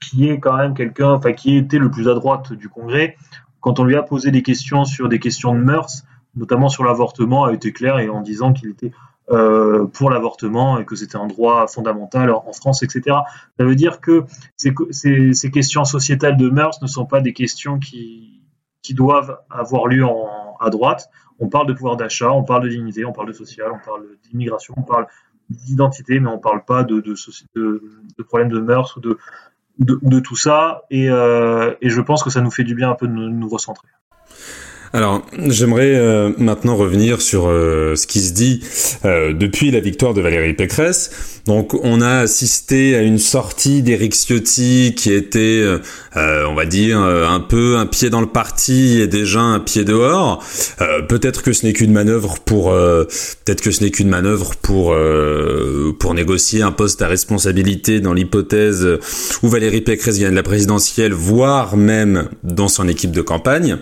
S3: qui est quand même quelqu'un, enfin qui était le plus à droite du Congrès, quand on lui a posé des questions sur des questions de mœurs, notamment sur l'avortement, a été clair et en disant qu'il était euh, pour l'avortement et que c'était un droit fondamental en France, etc. Ça veut dire que ces, questions sociétales de mœurs ne sont pas des questions qui, doivent avoir lieu à droite. On parle de pouvoir d'achat, on parle de dignité, on parle de social, on parle d'immigration, on parle d'identité, mais on ne parle pas de, de problèmes de mœurs ou de, de, tout ça et, euh, et, je pense que ça nous fait du bien un peu de nous, recentrer.
S1: Alors, j'aimerais euh, maintenant revenir sur euh, ce qui se dit euh, depuis la victoire de Valérie Pécresse. Donc, on a assisté à une sortie d'Éric Ciotti qui était, on va dire, un peu un pied dans le parti et déjà un pied dehors. peut-être que ce n'est qu'une manœuvre pour, peut-être que ce n'est qu'une manœuvre pour pour négocier un poste à responsabilité dans l'hypothèse où Valérie Pécresse gagne la présidentielle, voire même dans son équipe de campagne.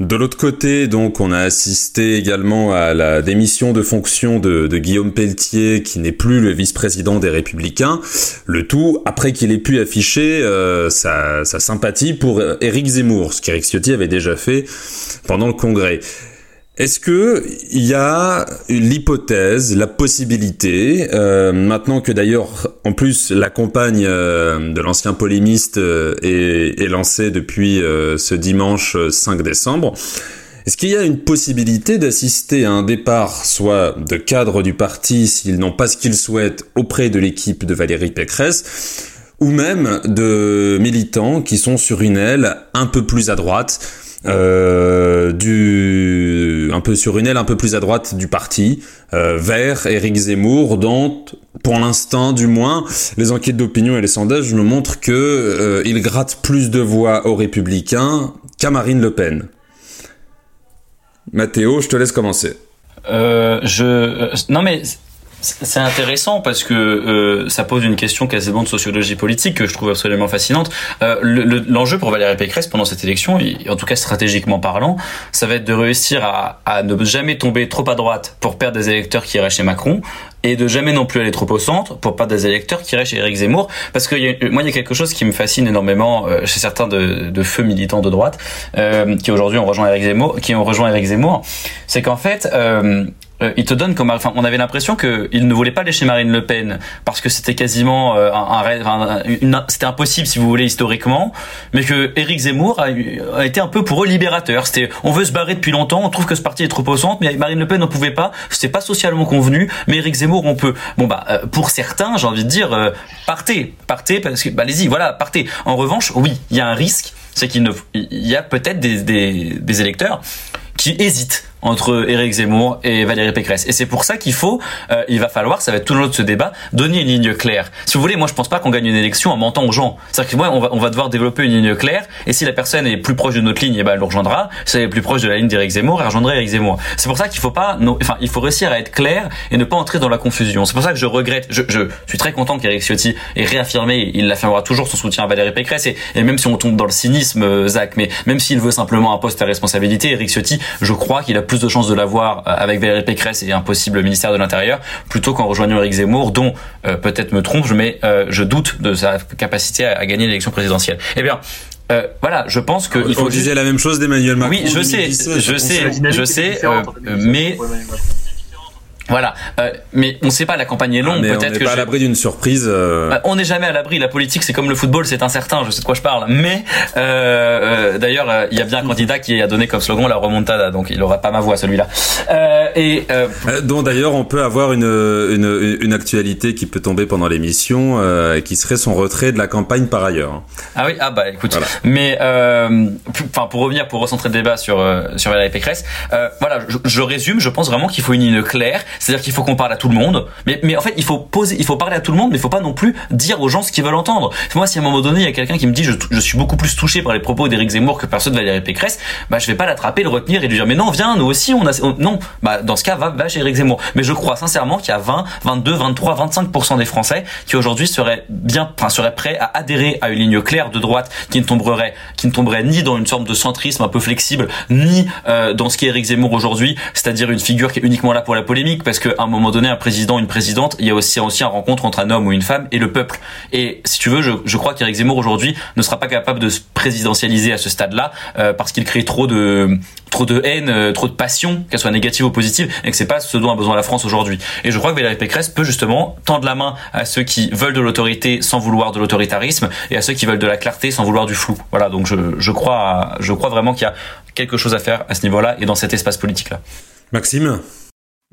S1: De l'autre côté, on a assisté également à la démission de fonction de, Guillaume Pelletier, qui n'est plus le vice-président des Républicains. Le tout après qu'il ait pu afficher euh, sa, sa, sympathie pour Éric Zemmour, ce qu'Éric Ciotti avait déjà fait pendant le Congrès. Est-ce que il y a l'hypothèse, la possibilité, euh, maintenant que d'ailleurs, en plus, la campagne euh, de l'ancien polémiste euh, est, est, lancée depuis ce dimanche 5 décembre, est-ce qu'il y a une possibilité d'assister à un départ, soit de cadres du parti s'ils n'ont pas ce qu'ils souhaitent auprès de l'équipe de Valérie Pécresse, ou même de militants qui sont sur une aile un peu plus à droite euh, du un peu sur une aile un peu plus à droite du parti euh, vers Éric Zemmour dont pour l'instant du moins les enquêtes d'opinion et les sondages nous montrent que euh, il gratte plus de voix aux républicains qu'à Marine Le Pen. Mathéo, je te laisse commencer.
S2: Je non mais c'est intéressant parce que euh, ça pose une question quasiment de sociologie politique que je trouve absolument fascinante. Euh, L'enjeu pour Valérie Pécresse pendant cette élection, en tout cas stratégiquement parlant, ça va être de réussir à, à, ne jamais tomber trop à droite pour perdre des électeurs qui iraient chez Macron et de jamais non plus aller trop au centre pour perdre des électeurs qui iraient chez Éric Zemmour. Parce que y a, moi, il y a quelque chose qui me fascine énormément euh, chez certains de, de, feux militants de droite euh, qui aujourd'hui ont rejoint Éric Zemmour, qui ont rejoint Éric Zemmour, c'est qu'en fait, euh, il te donne comme enfin on avait l'impression que il ne voulait pas lécher Marine Le Pen parce que c'était quasiment euh, un, un, c'était impossible si vous voulez historiquement mais que Éric Zemmour a, été un peu pour eux libérateur. C'était on veut se barrer depuis longtemps on trouve que ce parti est trop au mais Marine Le Pen n'en pouvait pas c'était pas socialement convenu mais Éric Zemmour on peut. Bon bah euh, pour certains j'ai envie de dire partez partez parce que bah, allez-y voilà partez. En revanche oui il y a un risque c'est qu'il il y a peut-être des électeurs qui hésitent entre Éric Zemmour et Valérie Pécresse. Et c'est pour ça qu'il faut, euh, il va falloir, ça va être tout le long de ce débat, donner une ligne claire. Si vous voulez, moi je pense pas qu'on gagne une élection en mentant aux gens. C'est-à-dire que moi, on va, on va devoir développer une ligne claire. Et si la personne est plus proche de notre ligne, eh ben elle nous rejoindra. Si elle est plus proche de la ligne d'Éric Zemmour, elle rejoindra Éric Zemmour. C'est pour ça qu'il faut pas, enfin, il faut réussir à être clair et ne pas entrer dans la confusion. C'est pour ça que je regrette. Je, je suis très content qu'Éric Ciotti ait réaffirmé, il affirmera toujours son soutien à Valérie Pécresse. Et, même si on tombe dans le cynisme, euh, Zach, mais même s'il veut simplement un poste à responsabilité, Éric Ciotti, je crois qu'il a plus de chances de l'avoir euh, avec Valérie Pécresse et un possible ministère de l'Intérieur, plutôt qu'en rejoignant Éric Zemmour, dont euh, peut-être me trompe, mais euh, je doute de sa capacité à, gagner l'élection présidentielle. Eh bien, euh, voilà, je pense que
S1: il faut.
S2: On
S1: la même chose d'Emmanuel Macron.
S2: Oui, je sais, je sais, je sais, mais Voilà, euh, mais on ne sait pas, la campagne est longue.
S1: Ah,
S2: Peut-être
S1: on n'est pas à l'abri d'une surprise. Euh...
S2: Bah, on n'est jamais à l'abri. La politique, c'est comme le football, c'est incertain. Je sais de quoi je parle. Mais euh, d'ailleurs, euh, il y a bien un candidat qui a donné comme slogan la remontada, donc il aura pas ma voix celui-là. Euh, et
S1: dont d'ailleurs on peut avoir une, une, une actualité qui peut tomber pendant l'émission, qui serait son retrait de la campagne par ailleurs.
S2: Ah oui, ah bah écoute. Mais enfin pour revenir, pour recentrer le débat sur sur Valérie Pécresse, voilà, je, je résume. Je pense vraiment qu'il faut une ligne claire c'est-à-dire qu'il faut qu'on parle à tout le monde. Mais, mais en fait, il faut poser, il faut parler à tout le monde, mais il faut pas non plus dire aux gens ce qu'ils veulent entendre. Moi, si à un moment donné, il y a quelqu'un qui me dit, je, je suis beaucoup plus touché par les propos d'Éric Zemmour que par ceux de Valérie Pécresse, bah, je vais pas l'attraper, le retenir et lui dire, mais non, viens, nous aussi, on a, non. Bah, dans ce cas, va, va chez Éric Zemmour. Mais je crois sincèrement qu'il y a 20, 22, 23, 25% des Français qui aujourd'hui seraient bien, enfin, seraient prêts à adhérer à une ligne claire de droite qui ne tomberait, qui ne tomberait ni dans une sorte de centrisme un peu flexible, ni euh, dans ce qui est Éric Zemmour aujourd'hui, c'est-à-dire une figure qui est uniquement là pour la polémique, parce qu'à un moment donné, un président, une présidente, il y a aussi, aussi un rencontre entre un homme ou une femme et le peuple. Et si tu veux, je, crois qu'Éric Zemmour aujourd'hui ne sera pas capable de se présidentialiser à ce stade-là euh, parce qu'il crée trop de trop de haine, euh, trop de passion, qu'elle soit négative ou positive, et que c'est pas ce dont a besoin la France aujourd'hui. Et je crois que Valérie Pécresse peut justement tendre la main à ceux qui veulent de l'autorité sans vouloir de l'autoritarisme et à ceux qui veulent de la clarté sans vouloir du flou. Voilà, donc je crois, je crois vraiment qu'il y a quelque chose à faire à ce niveau-là et dans cet espace politique-là.
S1: Maxime?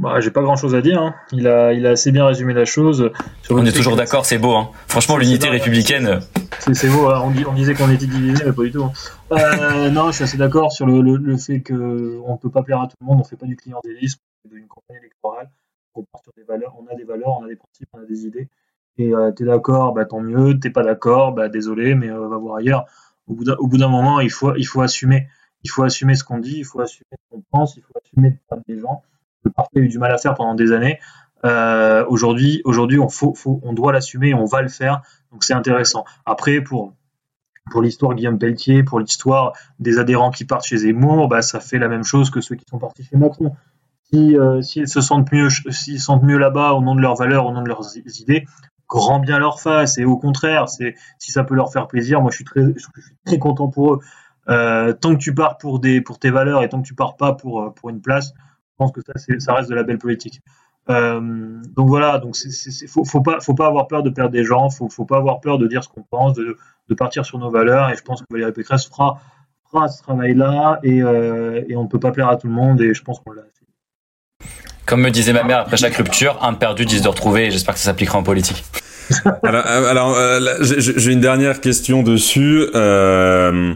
S3: Bah, j'ai pas grand chose à dire. Hein. Il, a, il a assez bien résumé la chose.
S2: on est toujours d'accord, c'est beau. Hein. Franchement, l'unité républicaine.
S3: C'est beau. Hein. On, on, disait qu'on était divisé, mais pas du tout. Hein. Euh, non, je suis assez d'accord sur le, le, fait qu'on ne peut pas plaire à tout le monde. On fait pas du clientélisme, d'une campagne électorale. On part sur des valeurs. On a des valeurs, on a des principes, on a des idées. Et euh, t'es d'accord, bah, tant mieux. T'es pas d'accord, bah, désolé, mais euh, va voir ailleurs. Au bout d'un moment, il faut, il faut assumer. Il faut assumer ce qu'on dit, il faut assumer ce qu'on pense, il faut assumer de perdre des gens le parti a eu du mal à faire pendant des années. Euh, aujourd'hui, aujourd'hui, on, doit l'assumer on va le faire. Donc c'est intéressant. Après, pour pour l'histoire Guillaume Pelletier, pour l'histoire des adhérents qui partent chez Zemmour, bah, ça fait la même chose que ceux qui sont partis chez Macron. Si, euh, s'ils se sentent mieux, s'ils sentent mieux là-bas au nom de leurs valeurs, au nom de leurs idées, grand bien leur face. Et au contraire, c'est si ça peut leur faire plaisir, moi je suis très, content pour eux. Euh, tant que tu pars pour tes valeurs et tant que tu pars pas pour pour une place, pense que ça, ça reste de la belle politique. Euh, donc voilà, donc c'est, faut, faut, pas, faut pas avoir peur de perdre des gens, faut, faut pas avoir peur de dire ce qu'on pense, de, de, partir sur nos valeurs. Et je pense que Valérie Pécresse fera, fera ce travail-là et, euh, et on ne peut pas plaire à tout le monde. Et je pense qu'on l'a.
S2: Comme me disait ma mère après chaque rupture, un perdu, dix de retrouver. Et j'espère que ça s'appliquera en politique.
S1: alors, alors euh, j'ai une dernière question dessus. Euh,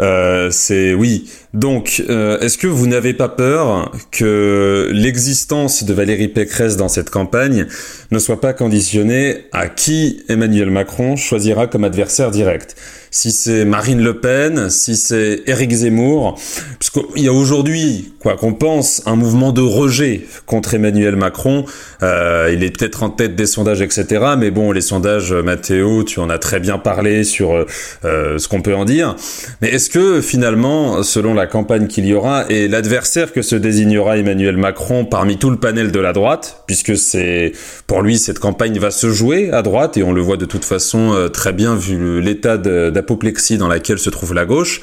S1: euh, c'est oui. Donc, euh, est-ce que vous n'avez pas peur que l'existence de Valérie Pécresse dans cette campagne ne soit pas conditionnée à qui Emmanuel Macron choisira comme adversaire direct? Si c'est Marine Le Pen, si c'est Éric Zemmour, puisqu'il y a aujourd'hui, quoi qu'on pense, un mouvement de rejet contre Emmanuel Macron. Euh, il est peut-être en tête des sondages, etc. Mais bon, les sondages, Mathéo, tu en as très bien parlé sur euh, ce qu'on peut en dire. Mais est-ce que finalement, selon la campagne qu'il y aura et l'adversaire que se désignera Emmanuel Macron parmi tout le panel de la droite, puisque c'est pour lui cette campagne va se jouer à droite et on le voit de toute façon euh, très bien vu l'état de apoplexie dans laquelle se trouve la gauche.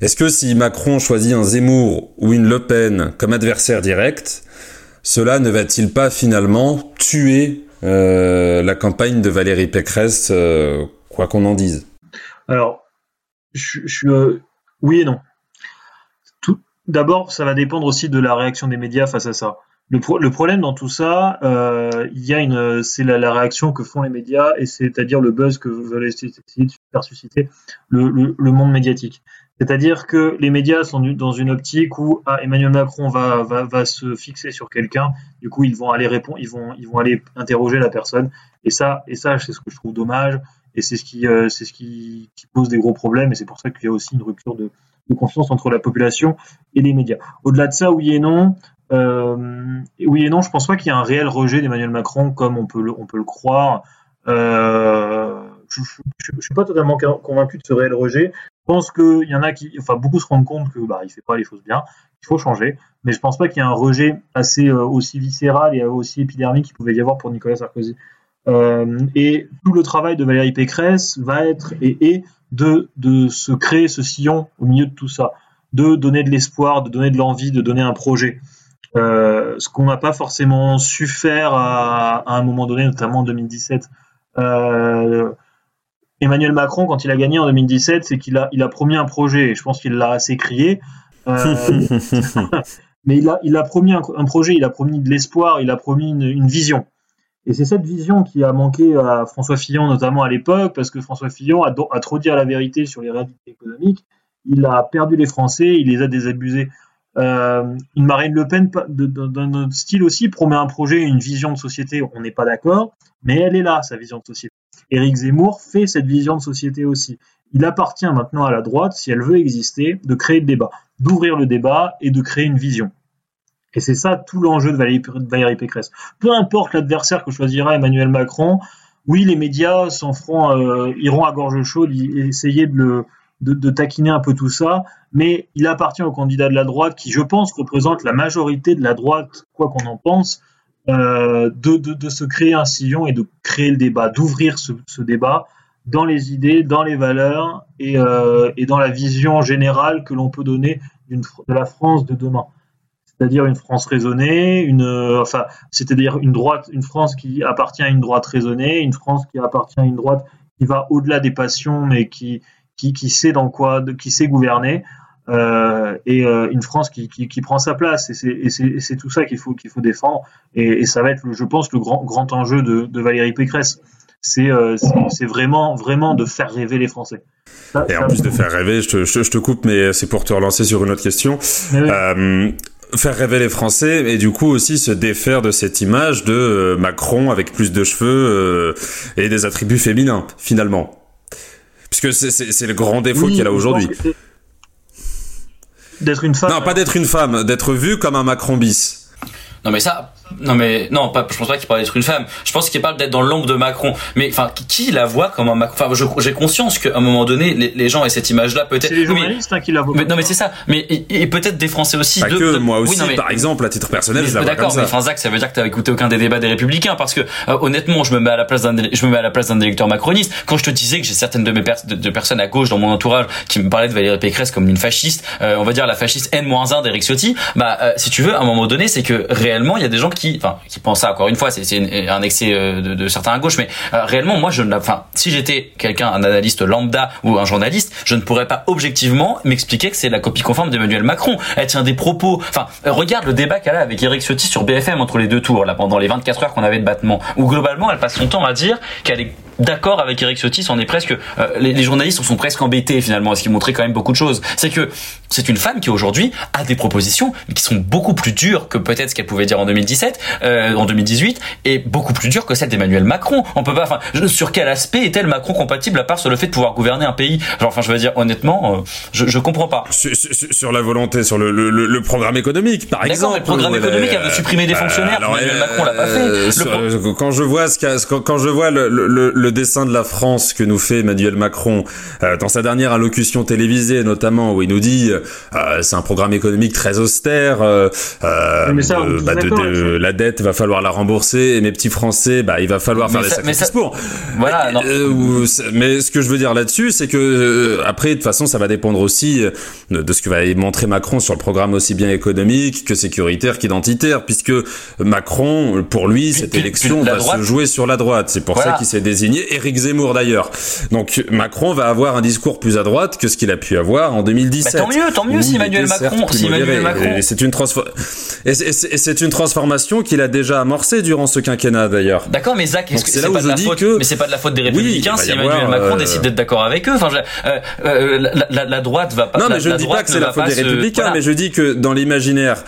S1: Est-ce que si Macron choisit un Zemmour ou une Le Pen comme adversaire direct, cela ne va-t-il pas finalement tuer euh, la campagne de Valérie Pécresse, euh, quoi qu'on en dise?
S3: Alors, je, euh, oui et non. D'abord, ça va dépendre aussi de la réaction des médias face à ça. Le, le, problème dans tout ça, euh, il y a une, c'est la, la, réaction que font les médias et c'est-à-dire le buzz que veulent essayer de faire susciter le, le, le monde médiatique. C'est-à-dire que les médias sont dans une optique où ah, Emmanuel Macron va, va, va se fixer sur quelqu'un, du coup ils vont aller répondre, ils vont, ils vont aller interroger la personne. Et ça, et ça, c'est ce que je trouve dommage et c'est ce qui, euh, ce qui, pose des gros problèmes et c'est pour ça qu'il y a aussi une rupture de, de confiance entre la population et les médias. Au-delà de ça, oui et non, euh, oui et non, je pense pas qu'il y ait un réel rejet d'Emmanuel Macron comme on peut le, on peut le croire. Euh, je, ne suis pas totalement convaincu de ce réel rejet. Je pense qu'il y en a qui, enfin beaucoup se rendent compte que bah il fait pas les choses bien, il faut changer. Mais je pense pas qu'il y ait un rejet assez euh, aussi viscéral et aussi épidermique qu'il pouvait y avoir pour Nicolas Sarkozy. Euh, et tout le travail de Valérie Pécresse va être et est de, de se créer ce sillon au milieu de tout ça, de donner de l'espoir, de donner de l'envie, de donner un projet. Euh, ce qu'on n'a pas forcément su faire à, à, un moment donné, notamment en 2017. Euh, Emmanuel Macron, quand il a gagné en 2017, c'est qu'il a, il a promis un projet. Et je pense qu'il l'a assez crié. Euh, mais il a, il a promis un, un, projet, il a promis de l'espoir, il a promis une, une vision. Et c'est cette vision qui a manqué à François Fillon, notamment à l'époque, parce que François Fillon a, trop dit la vérité sur les réalités économiques. Il a perdu les Français, il les a désabusés. Euh, une Marine Le Pen, d'un autre style aussi, promet un projet, une vision de société. On n'est pas d'accord, mais elle est là, sa vision de société. Éric Zemmour fait cette vision de société aussi. Il appartient maintenant à la droite, si elle veut exister, de créer le débat, d'ouvrir le débat et de créer une vision. Et c'est ça tout l'enjeu de Valérie, Pécresse. Peu importe l'adversaire que choisira Emmanuel Macron, oui, les médias s'en feront, euh, iront à gorge chaude, essayer de de, taquiner un peu tout ça, mais il appartient au candidat de la droite qui, je pense, représente la majorité de la droite, quoi qu'on en pense, euh, de, se créer un sillon et de créer le débat, d'ouvrir ce, débat dans les idées, dans les valeurs euh, et dans la vision générale que l'on peut donner de la France de demain. C'est-à-dire une France raisonnée, une, enfin, c'est-à-dire une droite, une France qui appartient à une droite raisonnée, une France qui appartient à une droite qui va au-delà des passions, mais qui, qui, qui sait dans quoi, qui sait gouverner. Euh, et euh, une France qui, qui, qui, prend sa place. Et c'est tout ça qu'il faut, qu'il faut défendre. Et, et, ça va être, je pense, le grand, grand enjeu de, de Valérie Pécresse. C'est euh, vraiment, vraiment de faire rêver les Français.
S1: Ça, et en plus de faire rêver, je te, je, je te coupe, mais c'est pour te relancer sur une autre question. Oui. Faire rêver les Français et du coup aussi se défaire de cette image de euh, Macron avec plus de cheveux euh, et des attributs féminins finalement. Puisque c'est le grand défaut oui, qu'il a aujourd'hui.
S3: D'être une femme.
S1: Non, pas d'être une femme, d'être vu comme un Macron bis.
S2: Non mais ça, non mais non, pas, je pense pas qu'il parle d'être une femme. Je pense qu'il parle d'être dans l'ombre de Macron. Mais enfin, qui la voit comme un Macron? Enfin, j'ai conscience qu'à un moment donné, les, les gens aient cette image-là, peut-être.
S3: C'est les journalistes
S2: mais,
S3: hein, qui la voient.
S2: Mais, non mais c'est ça. Mais et, et peut-être des Français aussi.
S1: Pas
S2: de,
S1: que
S2: de,
S1: moi aussi,
S2: oui, non, mais,
S1: par exemple, à titre personnel, je la vois comme ça.
S2: D'accord, mais enfin Zach, ça veut dire que t'as écouté aucun des débats des Républicains, parce que euh, honnêtement, je me mets à la place d'un, je me mets à la place d'un électeur macroniste. Quand je te disais que j'ai certaines de mes pers de, de, personnes à gauche dans mon entourage qui me parlaient de Valérie Pécresse comme une fasciste, euh, on va dire la fasciste N-1 d'Eric Ciotti, bah euh, si tu veux, à un moment donné, c'est que réellement, il y a des gens qui, pensent ça encore une fois, c'est un excès de, de, certains à gauche, mais euh, réellement, moi, je ne, si j'étais quelqu'un, un analyste lambda ou un journaliste, je ne pourrais pas objectivement m'expliquer que c'est la copie conforme d'Emmanuel Macron. Elle tient des propos, enfin, regarde le débat qu'elle a avec Eric Ciotti sur BFM entre les deux tours, là, pendant les 24 heures qu'on avait de battement, où globalement, elle passe son temps à dire qu'elle est d'accord avec Eric Ciotti, on est presque euh, les, les, journalistes sont presque embêtés finalement, ce qui montrait quand même beaucoup de choses. C'est que c'est une femme qui aujourd'hui a des propositions qui sont beaucoup plus dures que peut-être ce qu'elle pouvait dire en 2017, euh, en 2018, et beaucoup plus dures que celle d'Emmanuel Macron. On peut pas, enfin, sur quel aspect est-elle Macron compatible à part sur le fait de pouvoir gouverner un pays? Genre, enfin, je veux dire honnêtement, euh, je, je comprends pas.
S1: Sur, sur, sur, la volonté, sur le, le, le programme économique, par exemple.
S2: le programme économique, elle veut supprimer des fonctionnaires. Alors, Emmanuel Macron l'a pas fait.
S1: Sur, quand je vois ce quand, quand je vois le, le, dessin de la France que nous fait Emmanuel Macron euh, dans sa dernière allocution télévisée notamment où il nous dit euh, c'est un programme économique très austère euh,
S3: ça,
S1: de, bah, de, de, la dette va falloir la rembourser et mes petits Français bah il va falloir
S2: mais
S1: faire
S2: ça,
S1: des sacrifices pour
S2: voilà non.
S1: mais ce que je veux dire là-dessus c'est que après de toute façon ça va dépendre aussi de ce que va montrer Macron sur le programme aussi bien économique que sécuritaire qu'identitaire puisque Macron pour lui cette puis, élection puis va droite, se jouer sur la droite c'est pour
S2: voilà.
S1: ça qu'il s'est désigné Éric Zemmour d'ailleurs. Donc Macron va avoir un discours plus à droite que ce qu'il a pu avoir en 2017.
S2: Bah, tant mieux, tant mieux si Emmanuel Macron, si Emmanuel Macron.
S1: Et c'est une une transformation qu'il a déjà amorcée durant ce quinquennat d'ailleurs.
S2: D'accord, mais Zach, est-ce que c'est pas de la faute que... Mais c'est pas de la faute des Républicains oui, si Emmanuel avoir, Macron euh... décide d'être d'accord avec eux. Enfin, je, euh, euh, la, la, la, droite va pas.
S1: Non, mais je ne dis pas que c'est la faute des Républicains, voilà. mais je dis que dans l'imaginaire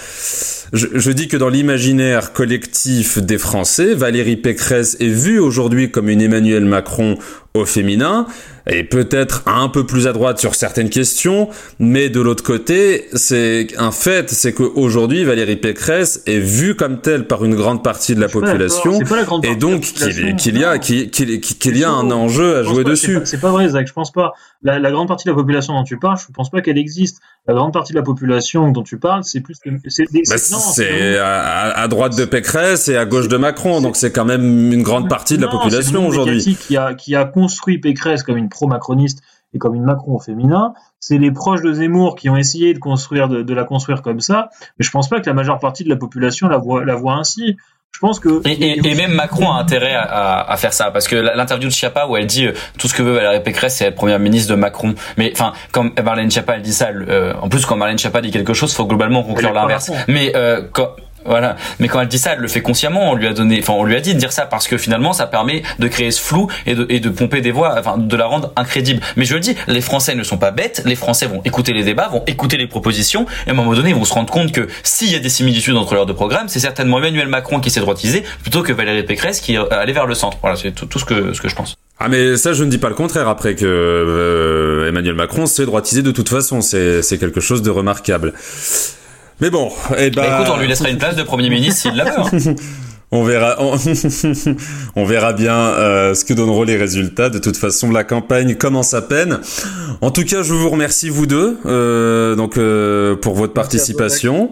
S1: je, je, dis que dans l'imaginaire collectif des Français, Valérie Pécresse est vue aujourd'hui comme une Emmanuel Macron au féminin, et peut-être un peu plus à droite sur certaines questions, mais de l'autre côté, c'est un fait, c'est qu'aujourd'hui, Valérie Pécresse est vue comme telle par une grande partie de la population, et donc qu'il qu y a, qu'il qu y a un enjeu à jouer
S3: pas,
S1: dessus.
S3: C'est pas, pas, vrai, Zach, je pense pas. La, la, grande partie de la population dont tu parles, je pense pas qu'elle existe. La grande partie de la population dont tu parles, c'est plus.
S1: C'est bah, à, droite de Pécresse et à gauche de Macron, donc c'est quand même une grande partie de la population aujourd'hui.
S3: Qui a, qui a construit Pécresse comme une pro-macroniste et comme une Macron au féminin. C'est les proches de Zemmour qui ont essayé de construire, de, la construire comme ça. Mais je pense pas que la majeure partie de la population la voit, la voit ainsi. Je pense que
S2: et, même Macron a intérêt à, faire ça parce que l'interview de Chiappa où elle dit euh, tout ce que veut Valérie Pécresse c'est être première ministre de Macron. Mais enfin comme Marlène Schiappa elle dit ça, euh, en plus quand Marlène Schiappa dit quelque chose, faut globalement conclure l'inverse. Mais euh, quand voilà. Mais quand elle dit ça, elle le fait consciemment. On lui a donné, enfin, on lui a dit de dire ça parce que finalement, ça permet de créer ce flou et de, et de pomper des voix, enfin, de la rendre incrédible. Mais je le dis, les Français ne sont pas bêtes. Les Français vont écouter les débats, vont écouter les propositions, et à un moment donné, ils vont se rendre compte que s'il y a des similitudes entre leurs deux programmes, c'est certainement Emmanuel Macron qui s'est droitisé plutôt que Valérie Pécresse qui allait vers le centre. Voilà, c'est tout, ce que ce que je pense.
S1: Ah mais ça je ne dis pas le contraire après que euh, Emmanuel Macron s'est droitisé de toute façon c'est c'est quelque chose de remarquable. Mais bon, eh ben...
S2: Bah, écoute, on lui laissera une place de Premier ministre s'il la veut. Hein.
S1: on verra, on, verra bien euh, ce que donneront les résultats. De toute façon, la campagne commence à peine. En tout cas, je vous remercie vous deux, euh, donc euh, pour votre participation.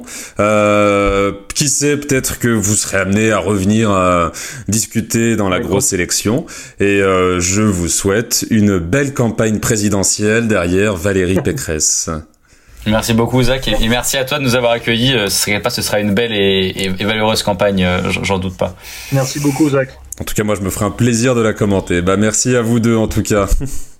S1: qui sait, peut-être que vous serez amené à revenir discuter dans la grosse élection. Et je vous souhaite une belle campagne présidentielle derrière Valérie Pécresse.
S2: Merci beaucoup Zach et merci à toi de nous avoir accueillis. Euh, ce serait pas, ce sera une belle et, valeureuse campagne, euh, j'en doute pas.
S3: Merci beaucoup Zach.
S1: En tout cas, moi je me ferai un plaisir de la commenter. Bah merci à vous deux en tout cas.